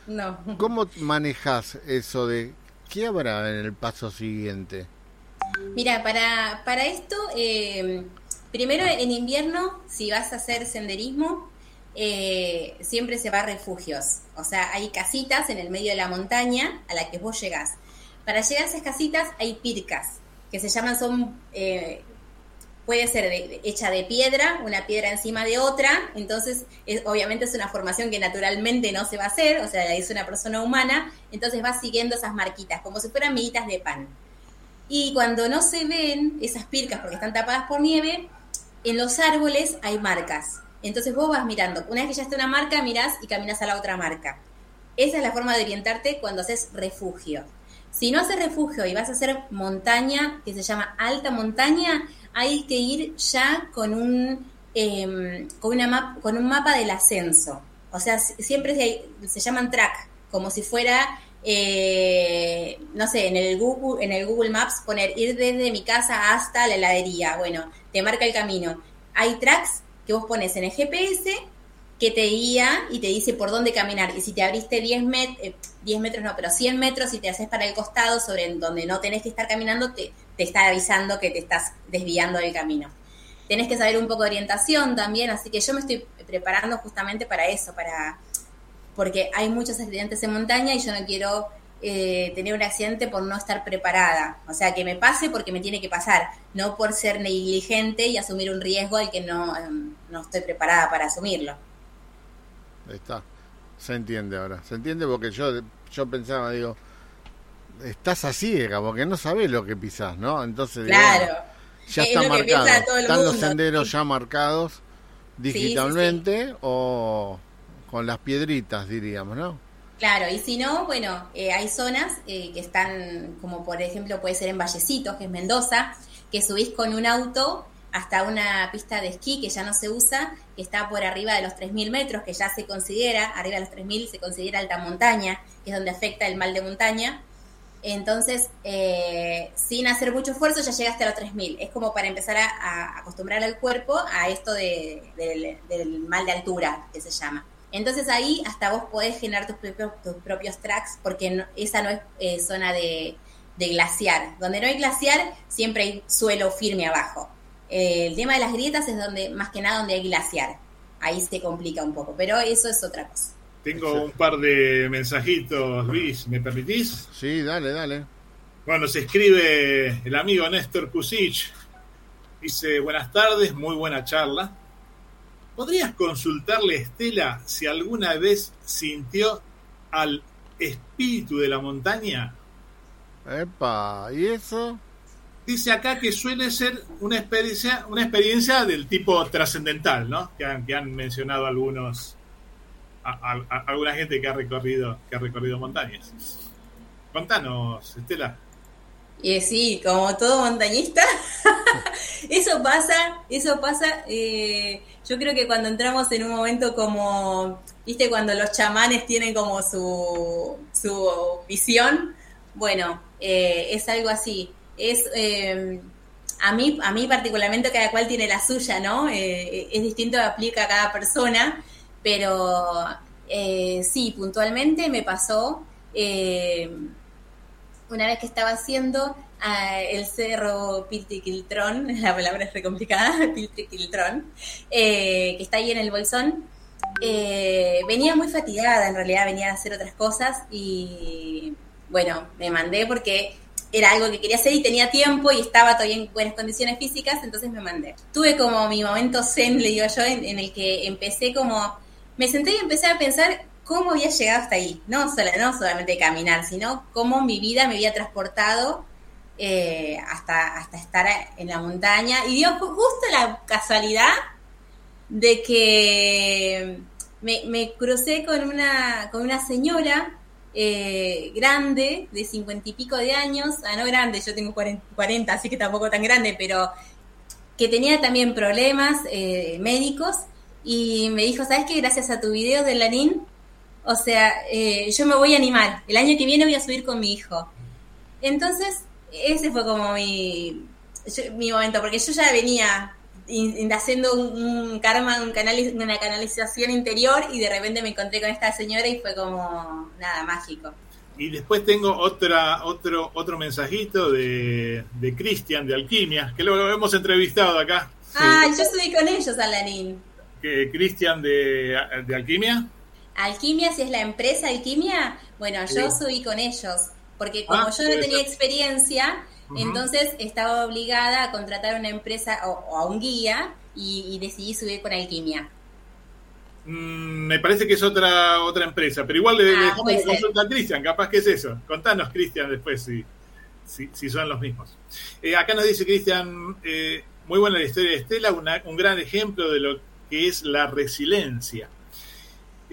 No. ¿Cómo manejas eso de qué habrá en el paso siguiente? Mira, para, para esto, eh, primero en invierno, si vas a hacer senderismo, eh, siempre se va a refugios. O sea, hay casitas en el medio de la montaña a la que vos llegás. Para llegar a esas casitas hay pircas, que se llaman, son eh, puede ser hecha de piedra, una piedra encima de otra, entonces es, obviamente es una formación que naturalmente no se va a hacer, o sea, es una persona humana, entonces va siguiendo esas marquitas, como si fueran miguitas de pan. Y cuando no se ven esas pircas porque están tapadas por nieve, en los árboles hay marcas. Entonces vos vas mirando, una vez que ya está una marca, mirás y caminas a la otra marca. Esa es la forma de orientarte cuando haces refugio. Si no haces refugio y vas a hacer montaña, que se llama alta montaña, hay que ir ya con un, em, con, una con un mapa del ascenso. O sea, siempre se, se llaman track, como si fuera, eh, no sé, en el, Google, en el Google Maps poner ir desde mi casa hasta la heladería. Bueno, te marca el camino. Hay tracks que vos pones en el GPS que te guía y te dice por dónde caminar. Y si te abriste 10, met 10 eh, metros, no, pero 100 metros y te haces para el costado sobre donde no tenés que estar caminando, te, te está avisando que te estás desviando del camino. Tenés que saber un poco de orientación también, así que yo me estoy preparando justamente para eso, para porque hay muchos accidentes en montaña y yo no quiero eh, tener un accidente por no estar preparada. O sea, que me pase porque me tiene que pasar, no por ser negligente y asumir un riesgo al que no, em, no estoy preparada para asumirlo. Está. Se entiende ahora. Se entiende porque yo, yo pensaba, digo, estás a ciega porque no sabes lo que pisás, ¿no? Entonces, claro. ya está marcado. Están los senderos ya marcados digitalmente o con las piedritas, diríamos, ¿no? Claro, y si no, bueno, eh, hay zonas eh, que están, como por ejemplo puede ser en Vallecitos, que es Mendoza, que subís con un auto hasta una pista de esquí que ya no se usa, que está por arriba de los 3.000 metros, que ya se considera, arriba de los 3.000 se considera alta montaña, que es donde afecta el mal de montaña. Entonces, eh, sin hacer mucho esfuerzo, ya llegaste a los 3.000. Es como para empezar a, acostumbrar al cuerpo a esto del, mal de altura, que se llama. Entonces ahí hasta vos podés generar tus propios, tus propios tracks, porque esa no es eh, zona de, de glaciar. Donde no hay glaciar, siempre hay suelo firme abajo el tema de las grietas es donde, más que nada, donde hay glaciar. Ahí se complica un poco, pero eso es otra cosa. Tengo un par de mensajitos, Luis, ¿me permitís? Sí, dale, dale. Bueno, se escribe el amigo Néstor Kusich. Dice, buenas tardes, muy buena charla. ¿Podrías consultarle a Estela si alguna vez sintió al espíritu de la montaña? Epa, ¿y eso? dice acá que suele ser una experiencia, una experiencia del tipo trascendental, ¿no? Que han, mencionado algunos, alguna gente que ha recorrido, que ha recorrido montañas. Contanos, Estela. Y sí, como todo montañista, eso pasa, eso pasa. Eh, yo creo que cuando entramos en un momento como, viste, cuando los chamanes tienen como su, su visión, Bueno, eh, es algo así. Es eh, a mí, a mí particularmente cada cual tiene la suya, ¿no? Eh, es distinto, aplica a cada persona, pero sí, puntualmente me pasó una vez que estaba haciendo el cerro Piltriquiltrón, la palabra es re complicada, Piltriquiltrón, que está ahí en el Bolsón. venía muy fatigada, en realidad venía a hacer otras cosas y bueno, me mandé porque era algo que quería hacer y tenía tiempo y estaba todavía en buenas condiciones físicas, entonces me mandé. Tuve como mi momento zen, le digo yo, en, el que empecé como, me senté y empecé a pensar cómo había llegado hasta ahí, no, no solamente caminar, sino cómo mi vida me había transportado eh, hasta, hasta estar en la montaña. Y dio justo la casualidad de que me, me crucé con una, con una señora eh, grande, de cincuenta y pico de años, ah, no grande, yo tengo 40, así que tampoco tan grande, pero que tenía también problemas eh, médicos y me dijo, ¿sabes qué? Gracias a tu video de Lanín, o sea, eh, yo me voy a animar, el año que viene voy a subir con mi hijo. Entonces, ese fue como mi, mi momento, porque yo ya venía haciendo un, karma, un una canalización interior y de repente me encontré con esta señora y fue como nada mágico. Y después tengo otra, otro, otro mensajito de, de Cristian de Alquimia, que lo hemos entrevistado acá. Ah, yo subí con ellos, Alanín. Cristian de, de Alquimia. Alquimia, si es la empresa Alquimia, bueno, yo subí con ellos, porque como ah, yo no tenía experiencia, entonces estaba obligada a contratar a una empresa o, a un guía y, decidí subir con Alquimia. Mm, me parece que es otra otra empresa, pero igual le, ah, consulta a Cristian, capaz que es eso. Contanos, Cristian, después si, si, son los mismos. Eh, acá nos dice Cristian, eh, muy buena la historia de Estela, un gran ejemplo de lo que es la resiliencia.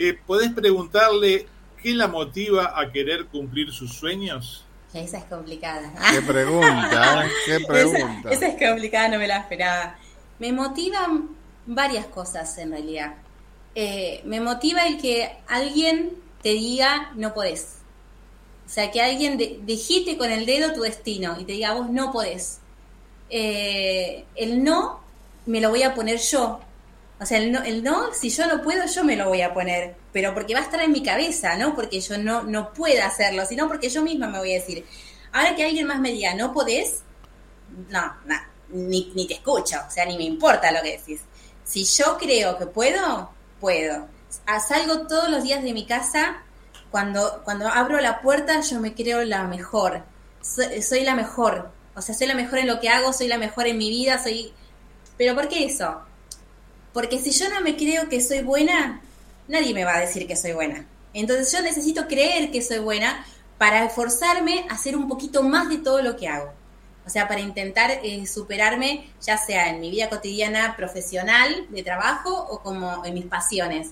Eh, ¿Podés preguntarle qué la motiva a querer cumplir sus sueños? Esa es complicada. Qué pregunta, ¿eh? qué pregunta. Esa, es complicada, no me la esperaba. Me motivan varias cosas en realidad. Eh, me motiva el que alguien te diga no podés. O sea, que alguien de, dijiste con el dedo tu destino y te diga vos no podés. Eh, el no me lo voy a poner yo. O sea, el no, el no, si yo no puedo, yo me lo voy a poner pero porque va a estar en mi cabeza, no porque yo no, no pueda hacerlo, sino porque yo misma me voy a decir, ahora que alguien más me diga, no podés, no, no ni, ni te escucho, o sea, ni me importa lo que decís. Si yo creo que puedo, puedo. Salgo todos los días de mi casa, cuando, cuando abro la puerta yo me creo la mejor, soy, soy la mejor, o sea, soy la mejor en lo que hago, soy la mejor en mi vida, soy... Pero ¿por qué eso? Porque si yo no me creo que soy buena, nadie me va a decir que soy buena. Entonces yo necesito creer que soy buena para esforzarme a hacer un poquito más de todo lo que hago. O sea, para intentar eh, superarme, ya sea en mi vida cotidiana, profesional, de trabajo o como en mis pasiones.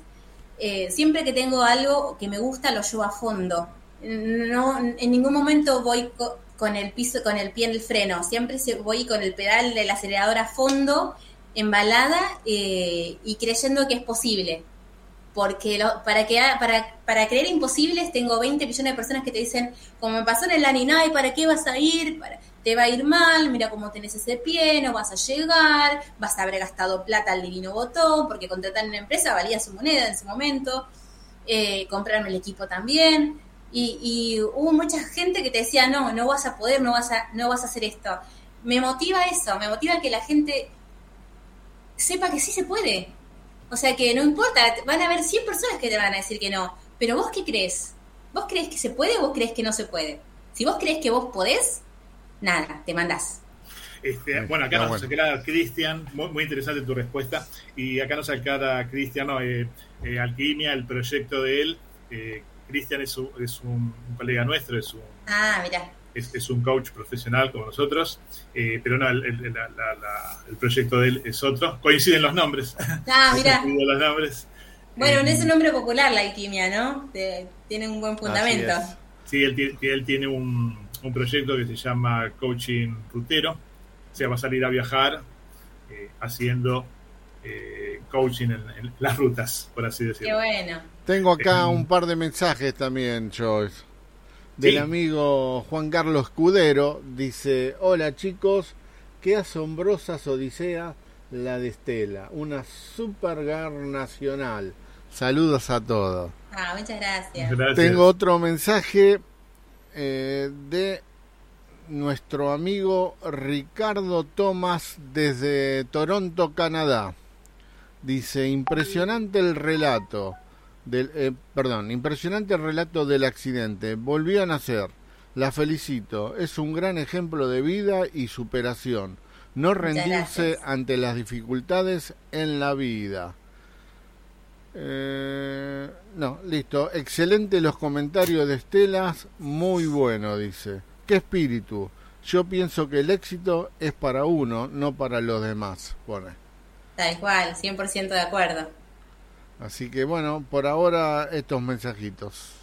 Eh, siempre que tengo algo que me gusta, lo llevo a fondo. No, en ningún momento voy con el piso, con el pie en el freno. Siempre voy con el pedal del acelerador a fondo, embalada eh, y creyendo que es posible porque para, que, para, para creer imposibles tengo 20 millones de personas que te dicen, como me pasó en el Aninay, ¿para qué vas a ir? te va a ir mal, mira cómo tenés ese pie, no vas a llegar, vas a haber gastado plata al divino botón, porque contratar una empresa valía su moneda en su momento, eh, comprarme el equipo también, y, hubo mucha gente que te decía, no, no vas a poder, no vas a, no vas a hacer esto. Me motiva eso, me motiva que la gente sepa que sí se puede, o sea que no importa, van a haber 100 personas que te van a decir que no. Pero vos qué crees? ¿Vos crees que se puede o vos crees que no se puede? Si vos crees que vos podés, nada, te mandás. Este, bueno, acá nos aclara Cristian, muy, interesante tu respuesta. Y acá nos aclara Cristian, eh, eh, Alquimia, el proyecto de él. Eh, Cristian es, es un, colega nuestro, es un, ah, mira es, un coach profesional como nosotros, eh, pero no, el, proyecto de él es otro. Coinciden los nombres. Ah, mira. los nombres. Bueno, no es un nombre popular la alquimia, ¿no? tiene un buen fundamento. Sí, él, tiene un, proyecto que se llama Coaching Rutero. O sea, va a salir a viajar eh, haciendo eh, coaching en, las rutas, por así decirlo. Qué bueno. Tengo acá un par de mensajes también, Joyce. Del amigo Juan Carlos Escudero. Dice, hola chicos, qué asombrosa odisea la de Estela, una supergar nacional. Saludos a todos. Ah, muchas gracias. Tengo otro mensaje eh, de nuestro amigo Ricardo Thomas desde Toronto, Canadá. Dice, impresionante el relato. Del, eh, perdón, impresionante el relato del accidente. Volvió a nacer. La felicito. Es un gran ejemplo de vida y superación. No rendirse ante las dificultades en la vida. Eh, no, listo. Excelente los comentarios de Estelas. Muy bueno, dice. ¿Qué espíritu? Yo pienso que el éxito es para uno, no para los demás. Pone. Tal cual, 100% de acuerdo. Así que bueno, por ahora estos mensajitos.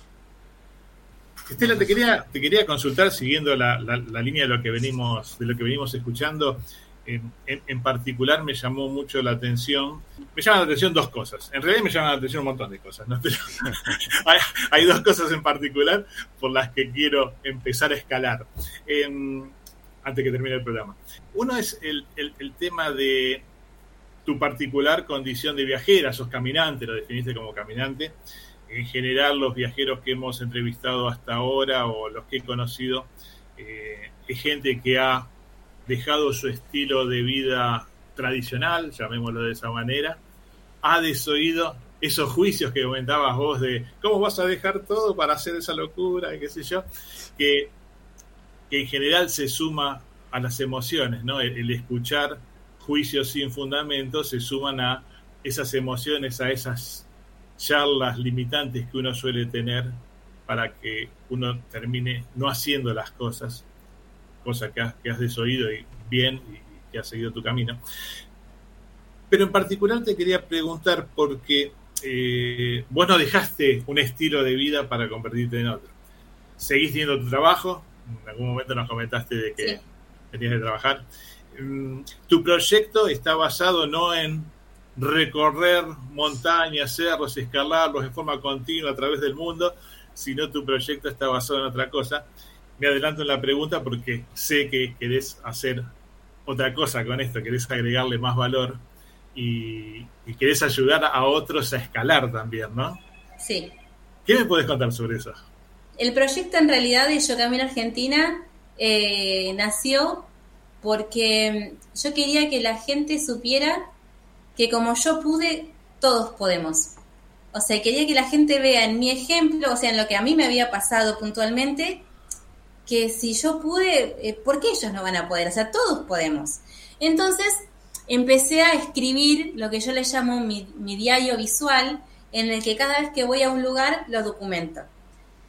Estela, te quería, te quería consultar siguiendo la, la, línea de lo que venimos, de lo que venimos escuchando. En, en, particular me llamó mucho la atención, me llaman la atención dos cosas, en realidad me llaman la atención un montón de cosas, ¿no? hay, hay, dos cosas en particular por las que quiero empezar a escalar antes que termine el programa. Uno es el, el tema de tu particular condición de viajera, sos caminante, lo definiste como caminante. En general, los viajeros que hemos entrevistado hasta ahora o los que he conocido, eh, es gente que ha dejado su estilo de vida tradicional, llamémoslo de esa manera, ha desoído esos juicios que comentabas vos de cómo vas a dejar todo para hacer esa locura, qué sé yo, que, en general se suma a las emociones, ¿no? el escuchar juicios sin fundamento se suman a esas emociones, a esas charlas limitantes que uno suele tener para que uno termine no haciendo las cosas, cosa que has, que has desoído y bien y que has seguido tu camino. Pero en particular te quería preguntar porque eh, vos no dejaste un estilo de vida para convertirte en otro. Seguís teniendo tu trabajo, en algún momento nos comentaste de que tenías que trabajar. Mm, tu proyecto está basado no en recorrer montañas, cerros, escalarlos de forma continua a través del mundo, sino tu proyecto está basado en otra cosa. Me adelanto en la pregunta porque sé que querés hacer otra cosa con esto, querés agregarle más valor y, querés ayudar a otros a escalar también, ¿no? Sí. ¿Qué me puedes contar sobre eso? El proyecto en realidad de Yo Camino Argentina eh, nació porque yo quería que la gente supiera que como yo pude, todos podemos. O sea, quería que la gente vea en mi ejemplo, o sea, en lo que a mí me había pasado puntualmente, que si yo pude, eh, ¿por qué ellos no van a poder? O sea, todos podemos. Entonces, empecé a escribir lo que yo le llamo mi, diario visual, en el que cada vez que voy a un lugar lo documento.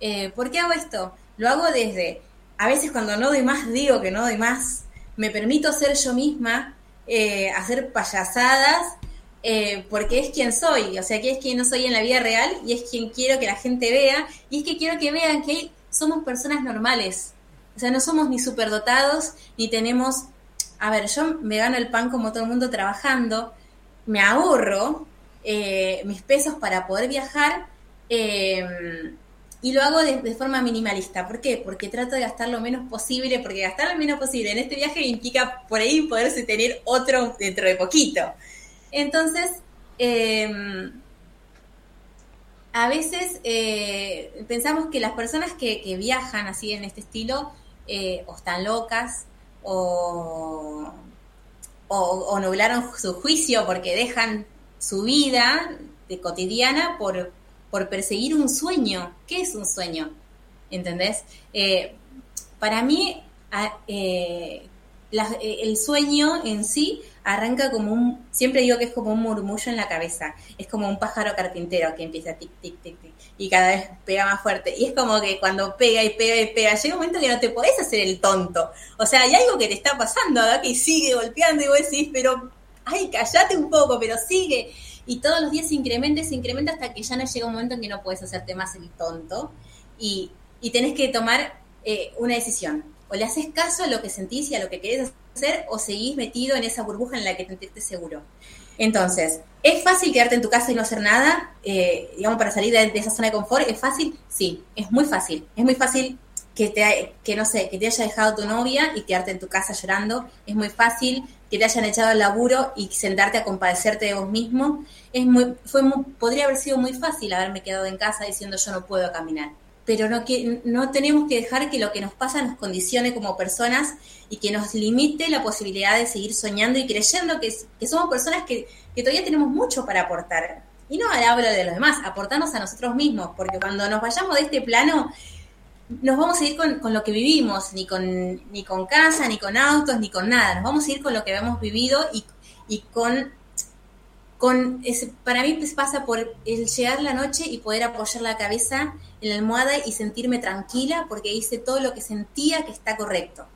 Eh, ¿Por qué hago esto? Lo hago desde, a veces cuando no doy más, digo que no doy más, me permito ser yo misma, eh, hacer payasadas, eh, porque es quien soy, o sea, que es quien no soy en la vida real y es quien quiero que la gente vea, y es que quiero que vean que somos personas normales, o sea, no somos ni superdotados, ni tenemos, a ver, yo me gano el pan como todo el mundo trabajando, me ahorro eh, mis pesos para poder viajar, y lo hago de, forma minimalista. ¿Por qué? Porque trato de gastar lo menos posible, porque gastar lo menos posible en este viaje implica por ahí poderse tener otro dentro de poquito. Entonces, em, a veces eh, pensamos que las personas que, viajan así en este estilo eh, o están locas o, o, nublaron su juicio porque dejan su vida de cotidiana por, por perseguir un sueño. ¿Qué es un sueño? ¿Entendés? Eh, para mí, eh, eh, el sueño en sí arranca como un, siempre digo que es como un murmullo en la cabeza, es como un pájaro carpintero que empieza tic, tic, tic, tic, y cada vez pega más fuerte. Y es como que cuando pega y pega y pega, llega un momento que no te podés hacer el tonto. O sea, hay algo que te está pasando, ¿verdad? Que sigue golpeando y vos decís, pero, ay, callate un poco, pero sigue y todos los días se incrementa se incrementa hasta que ya no llega un momento en que no puedes hacerte más el tonto y, y tenés que tomar eh, una decisión. O le haces caso a lo que sentís y a lo que querés hacer o seguís metido en esa burbuja en la que te sentiste seguro. Entonces, ¿es fácil quedarte en tu casa y no hacer nada? Eh, digamos, para salir de, esa zona de confort, ¿es fácil? Sí, es muy fácil. Es muy fácil que te, que no sé, que te haya dejado tu novia y quedarte en tu casa llorando. Es muy fácil que te hayan echado al laburo y sentarte a compadecerte de vos mismo. Es muy, fue podría haber sido muy fácil haberme quedado en casa diciendo yo no puedo caminar. Pero no, que, no tenemos que dejar que lo que nos pasa nos condicione como personas y que nos limite la posibilidad de seguir soñando y creyendo que, que somos personas que, que todavía tenemos mucho para aportar. Y no hablo de los demás, aportarnos a nosotros mismos, porque cuando nos vayamos de este plano, nos vamos a ir con, lo que vivimos, ni con, ni con casa, ni con autos, ni con nada. Nos vamos a ir con lo que hemos vivido y, y con, con para mí pues pasa por el llegar la noche y poder apoyar la cabeza en la almohada y sentirme tranquila porque hice todo lo que sentía que está correcto.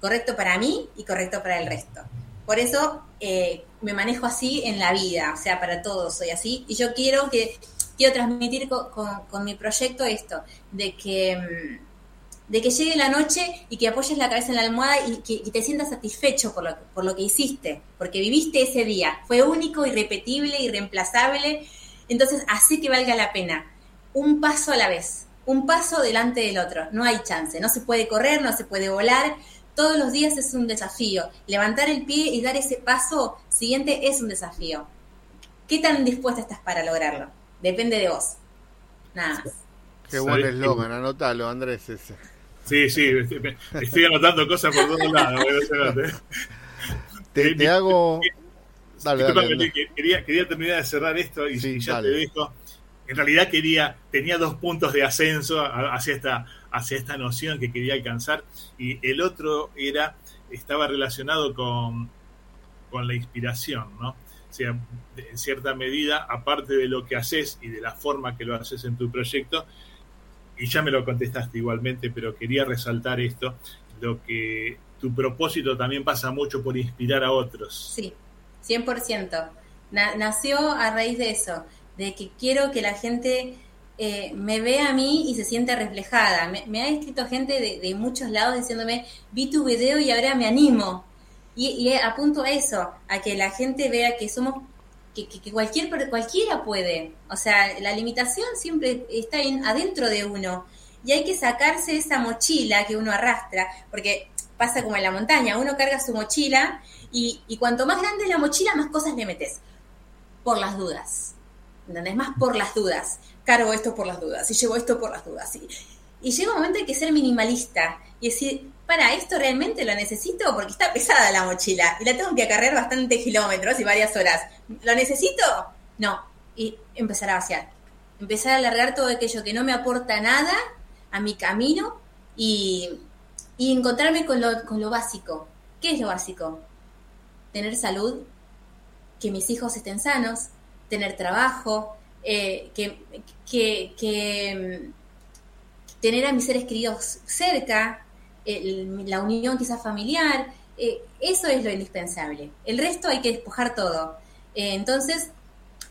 Correcto para mí y correcto para el resto. Por eso eh, me manejo así en la vida, o sea, para todos soy así. Y yo quiero que quiero transmitir con, mi proyecto esto, de que, mm, de que llegue la noche y que apoyes la cabeza en la almohada y que te sientas satisfecho por lo, por lo que hiciste, porque viviste ese día. Fue único, irrepetible, irreemplazable. Entonces, así que valga la pena. Un paso a la vez, un paso delante del otro. No hay chance, no se puede correr, no se puede volar. Todos los días es un desafío. Levantar el pie y dar ese paso siguiente es un desafío. ¿Qué tan dispuesta estás para lograrlo? Depende de vos. Nada más. Qué buen eslogan, anótalo, Andrés. Ese. Sí, sí, estoy, anotando cosas por todos lados. te, te hago. Dale, Quería, quería terminar de cerrar esto y, ya te dejo. En realidad quería, tenía dos puntos de ascenso hacia esta, hacia esta noción que quería alcanzar y el otro era, estaba relacionado con, con la inspiración, ¿no? Sea, en cierta medida, aparte de lo que haces y de la forma que lo haces en tu proyecto, y ya me lo contestaste igualmente, pero quería resaltar esto, lo que tu propósito también pasa mucho por inspirar a otros. Sí, 100%. nació a raíz de eso, de que quiero que la gente eh, me vea a mí y se sienta reflejada. Me, ha escrito gente de, muchos lados diciéndome, vi tu video y ahora me animo. Y, y apunto eso, a que la gente vea que somos que, que, cualquier cualquiera puede. O sea, la limitación siempre está en, adentro de uno. Y hay que sacarse esa mochila que uno arrastra, porque pasa como en la montaña, uno carga su mochila y, y cuanto más grande es la mochila, más cosas le metes. Por las dudas. ¿Entendés? Más por las dudas. Cargo esto por las dudas y llevo esto por las dudas. Y, y llega un momento en que ser minimalista y decir, para, esto realmente lo necesito porque está pesada la mochila y la tengo que acarrear bastantes kilómetros y varias horas. ¿Lo necesito? No. Y empezar a vaciar. Empezar a alargar todo aquello que no me aporta nada a mi camino y, encontrarme con lo, con lo básico. ¿Qué es lo básico? Tener salud, que mis hijos estén sanos, tener trabajo, eh, que, que, que mm, tener a mis seres queridos cerca, la unión quizás familiar, eh, eso es lo indispensable. El resto hay que despojar todo. Eh, entonces,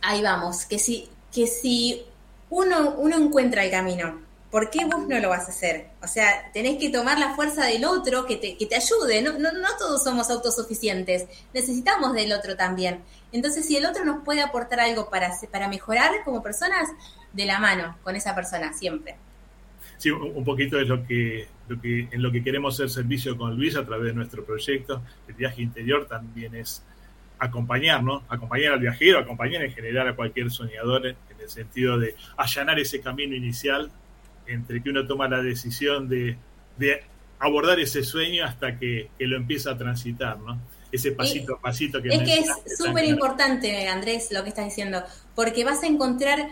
ahí vamos, que si, que si uno, uno encuentra el camino, ¿por qué vos no lo vas a hacer? O sea, tenés que tomar la fuerza del otro que te, que te ayude. No, no, no todos somos autosuficientes, necesitamos del otro también. Entonces, si el otro nos puede aportar algo para, para mejorar como personas, de la mano con esa persona, siempre. Sí, un poquito es lo que que, en lo que queremos hacer servicio con Luis a través de nuestro proyecto. El viaje interior también es acompañar, ¿no? Acompañar al viajero, acompañar en general a cualquier soñador en el sentido de allanar ese camino inicial entre que uno toma la decisión de, abordar ese sueño hasta que, lo empieza a transitar, ¿no? Ese pasito a pasito que... Es que es súper importante, Andrés, lo que estás diciendo, porque vas a encontrar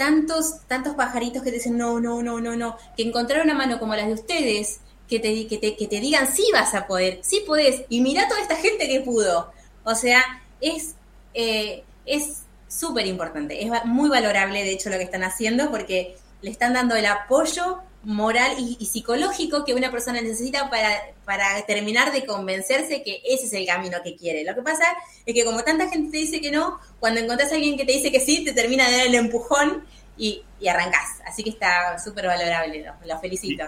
tantos, tantos pajaritos que te dicen no, no, no, no, no, que encontrar una mano como las de ustedes, que te, que te, que te digan sí vas a poder, sí podés, y mira toda esta gente que pudo. O sea, es eh, es súper importante, es muy valorable de hecho lo que están haciendo porque le están dando el apoyo moral y, psicológico que una persona necesita para, para terminar de convencerse que ese es el camino que quiere. Lo que pasa es que como tanta gente te dice que no, cuando encontrás a alguien que te dice que sí, te termina de dar el empujón y, y arrancás. Así que está súper valorable, lo, felicito.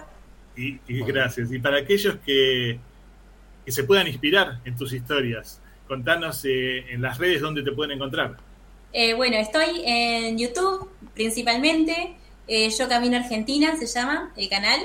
Y, gracias. Y para aquellos que, que, se puedan inspirar en tus historias, contanos eh, en las redes dónde te pueden encontrar. Eh, bueno, estoy en YouTube principalmente. Eh, Yo Camino Argentina se llama el canal.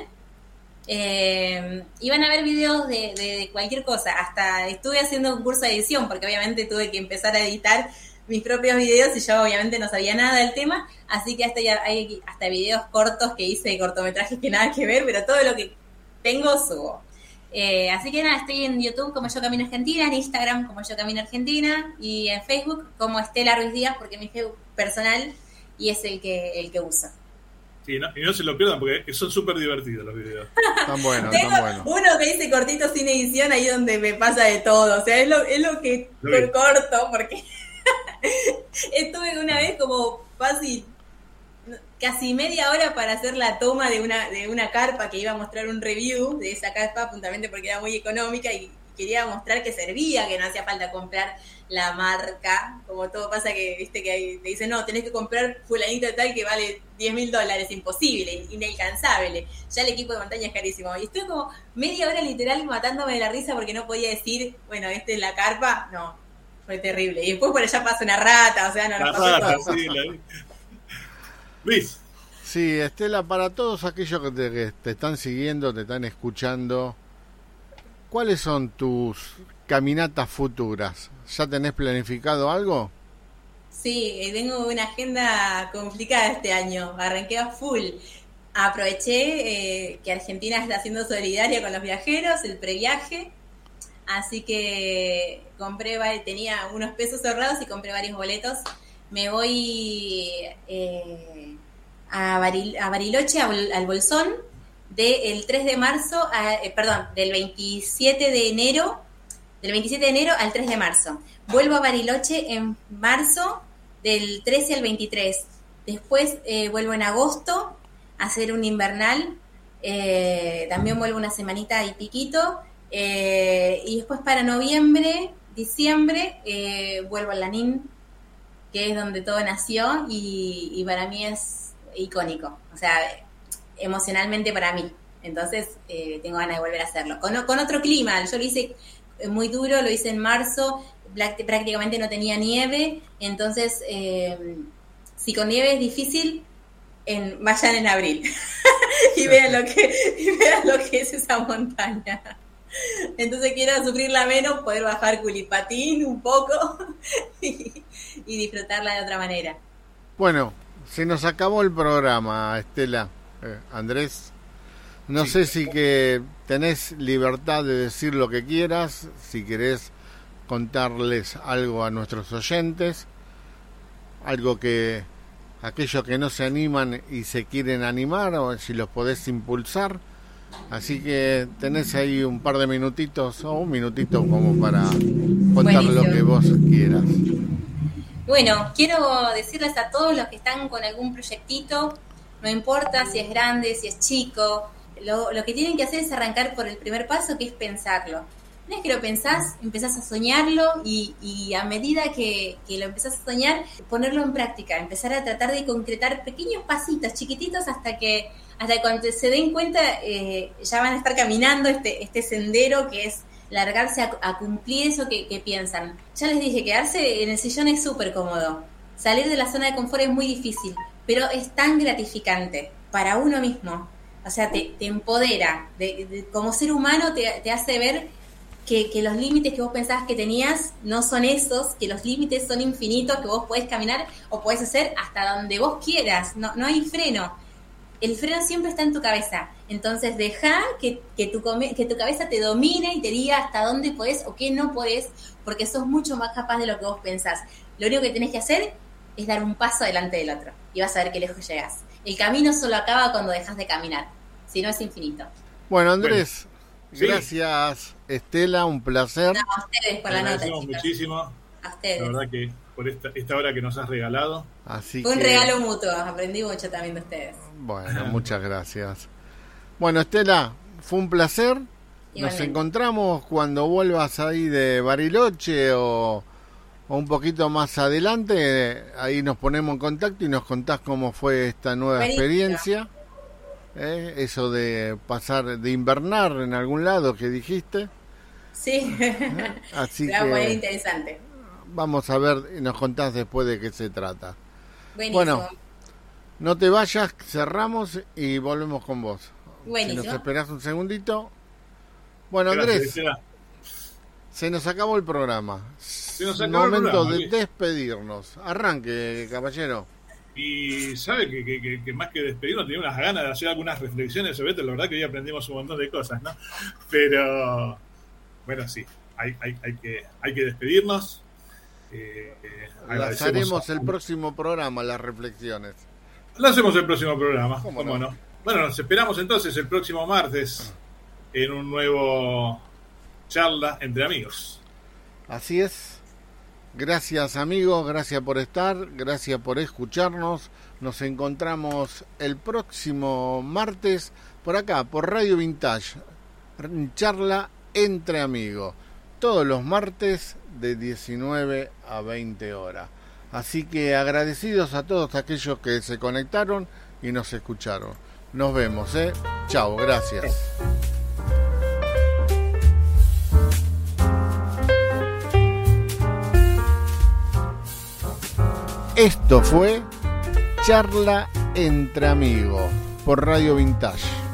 Eh, iban a ver videos de, de, cualquier cosa. Hasta estuve haciendo un curso de edición, porque obviamente tuve que empezar a editar mis propios videos y yo obviamente no sabía nada del tema. Así que hasta ya hay hasta videos cortos que hice, cortometrajes que nada que ver, pero todo lo que tengo subo. Eh, así que nada, estoy en YouTube como Yo Camino Argentina, en Instagram como Yo Camino Argentina y en Facebook como Estela Ruiz Díaz porque mi Facebook personal y es el que, el que uso y no se lo pierdan porque son súper divertidos los videos. Tan buenos, tan buenos. Uno que dice cortito sin edición, ahí donde me pasa de todo. O sea, es lo, es lo que corto porque estuve una vez como fácil casi media hora para hacer la toma de una, de una carpa que iba a mostrar un review de esa carpa, puntualmente porque era muy económica y quería mostrar que servía, que no hacía falta comprar la marca, como todo pasa que, viste, que te dicen, no, tenés que comprar fulanito tal que vale 10 mil dólares, imposible, inalcanzable, ya el equipo de montaña es carísimo. Y estuve como media hora literal matándome de la risa porque no podía decir, bueno, esta es la carpa, no, fue terrible. Y después por allá pasa una rata, o sea, no, lo rata, sí, Luis. Sí, Estela, para todos aquellos que te, que te están siguiendo, te están escuchando, ¿cuáles son tus caminatas futuras? ¿Ya tenés planificado algo? Sí, eh, tengo una agenda complicada este año. Arranqué a full. Aproveché eh, que Argentina está haciendo solidaria con los viajeros, el previaje. Así que compré, tenía unos pesos ahorrados y compré varios boletos. Me voy eh, a, Bariloche, al, Bolsón, del 3 de marzo, perdón, del 27 de enero del 27 de enero al 3 de marzo. Vuelvo a Bariloche en marzo del 13 al 23. Después eh, vuelvo en agosto a hacer un invernal. Eh, también vuelvo una semanita y piquito. Eh, y después para noviembre, diciembre, vuelvo a Lanín, que es donde todo nació y, para mí es icónico. O sea, emocionalmente para mí. Entonces tengo ganas de volver a hacerlo. Con, con otro clima, yo lo hice muy duro, lo hice en marzo, prácticamente no tenía nieve, entonces eh, si con nieve es difícil, en, vayan en abril y vean lo que vean lo que es esa montaña. Entonces quiero sufrirla menos, poder bajar culipatín un poco y, disfrutarla de otra manera. Bueno, se nos acabó el programa, Estela. Eh, Andrés, no sé si que tenés libertad de decir lo que quieras, si querés contarles algo a nuestros oyentes, algo que aquellos que no se animan y se quieren animar, o si los podés impulsar. Así que tenés ahí un par de minutitos o un minutito como para contar lo que vos quieras. Bueno, quiero decirles a todos los que están con algún proyectito, no importa si es grande, si es chico, lo, que tienen que hacer es arrancar por el primer paso, que es pensarlo. Una vez que lo pensás, empezás a soñarlo y, a medida que, lo empezás a soñar, ponerlo en práctica, empezar a tratar de concretar pequeños pasitos chiquititos hasta que hasta cuando se den cuenta eh, ya van a estar caminando este, este sendero que es largarse a, cumplir eso que, que, piensan. Ya les dije, quedarse en el sillón es súper cómodo. Salir de la zona de confort es muy difícil, pero es tan gratificante para uno mismo o sea, te, empodera, como ser humano te, hace ver que, los límites que vos pensabas que tenías no son esos, que los límites son infinitos, que vos podés caminar o podés hacer hasta donde vos quieras, no, no hay freno. El freno siempre está en tu cabeza, entonces deja que, tu, que tu cabeza te domine y te diga hasta dónde podés o qué no podés, porque sos mucho más capaz de lo que vos pensás. Lo único que tenés que hacer es dar un paso adelante del otro y vas a ver qué lejos llegas. El camino solo acaba cuando dejas de caminar, si no es infinito. Bueno, Andrés, gracias Estela, un placer. a ustedes por la nota. muchísimo. A ustedes. La verdad que por esta, esta hora que nos has regalado. Así Fue un regalo mutuo, aprendí mucho también de ustedes. Bueno, muchas gracias. Bueno, Estela, fue un placer. Nos encontramos cuando vuelvas ahí de Bariloche o o un poquito más adelante, ahí nos ponemos en contacto y nos contás cómo fue esta nueva experiencia. ¿Eh? Eso de pasar, de invernar en algún lado que dijiste. Sí, ¿Eh? así que interesante. Vamos a ver y nos contás después de qué se trata. Bueno, no te vayas, cerramos y volvemos con vos. Buenísimo. Si nos esperás un segundito. Bueno, Andrés, se nos acabó el programa. Se nos acabó Momento de despedirnos. Arranque, caballero. Y sabe que, más que despedirnos, tenía unas ganas de hacer algunas reflexiones sobre esto. La verdad que hoy aprendimos un montón de cosas, ¿no? Pero, bueno, sí, hay, que, hay que despedirnos. Eh, las haremos el próximo programa, las reflexiones. Lo hacemos el próximo programa, ¿cómo, no? Bueno, nos esperamos entonces el próximo martes en un nuevo charla entre amigos. Así es. Gracias amigos, gracias por estar, gracias por escucharnos. Nos encontramos el próximo martes por acá, por Radio Vintage. Charla entre amigos. Todos los martes de 19 a 20 horas. Así que agradecidos a todos aquellos que se conectaron y nos escucharon. Nos vemos, ¿eh? Chao, gracias. Esto fue Charla entre amigos por Radio Vintage.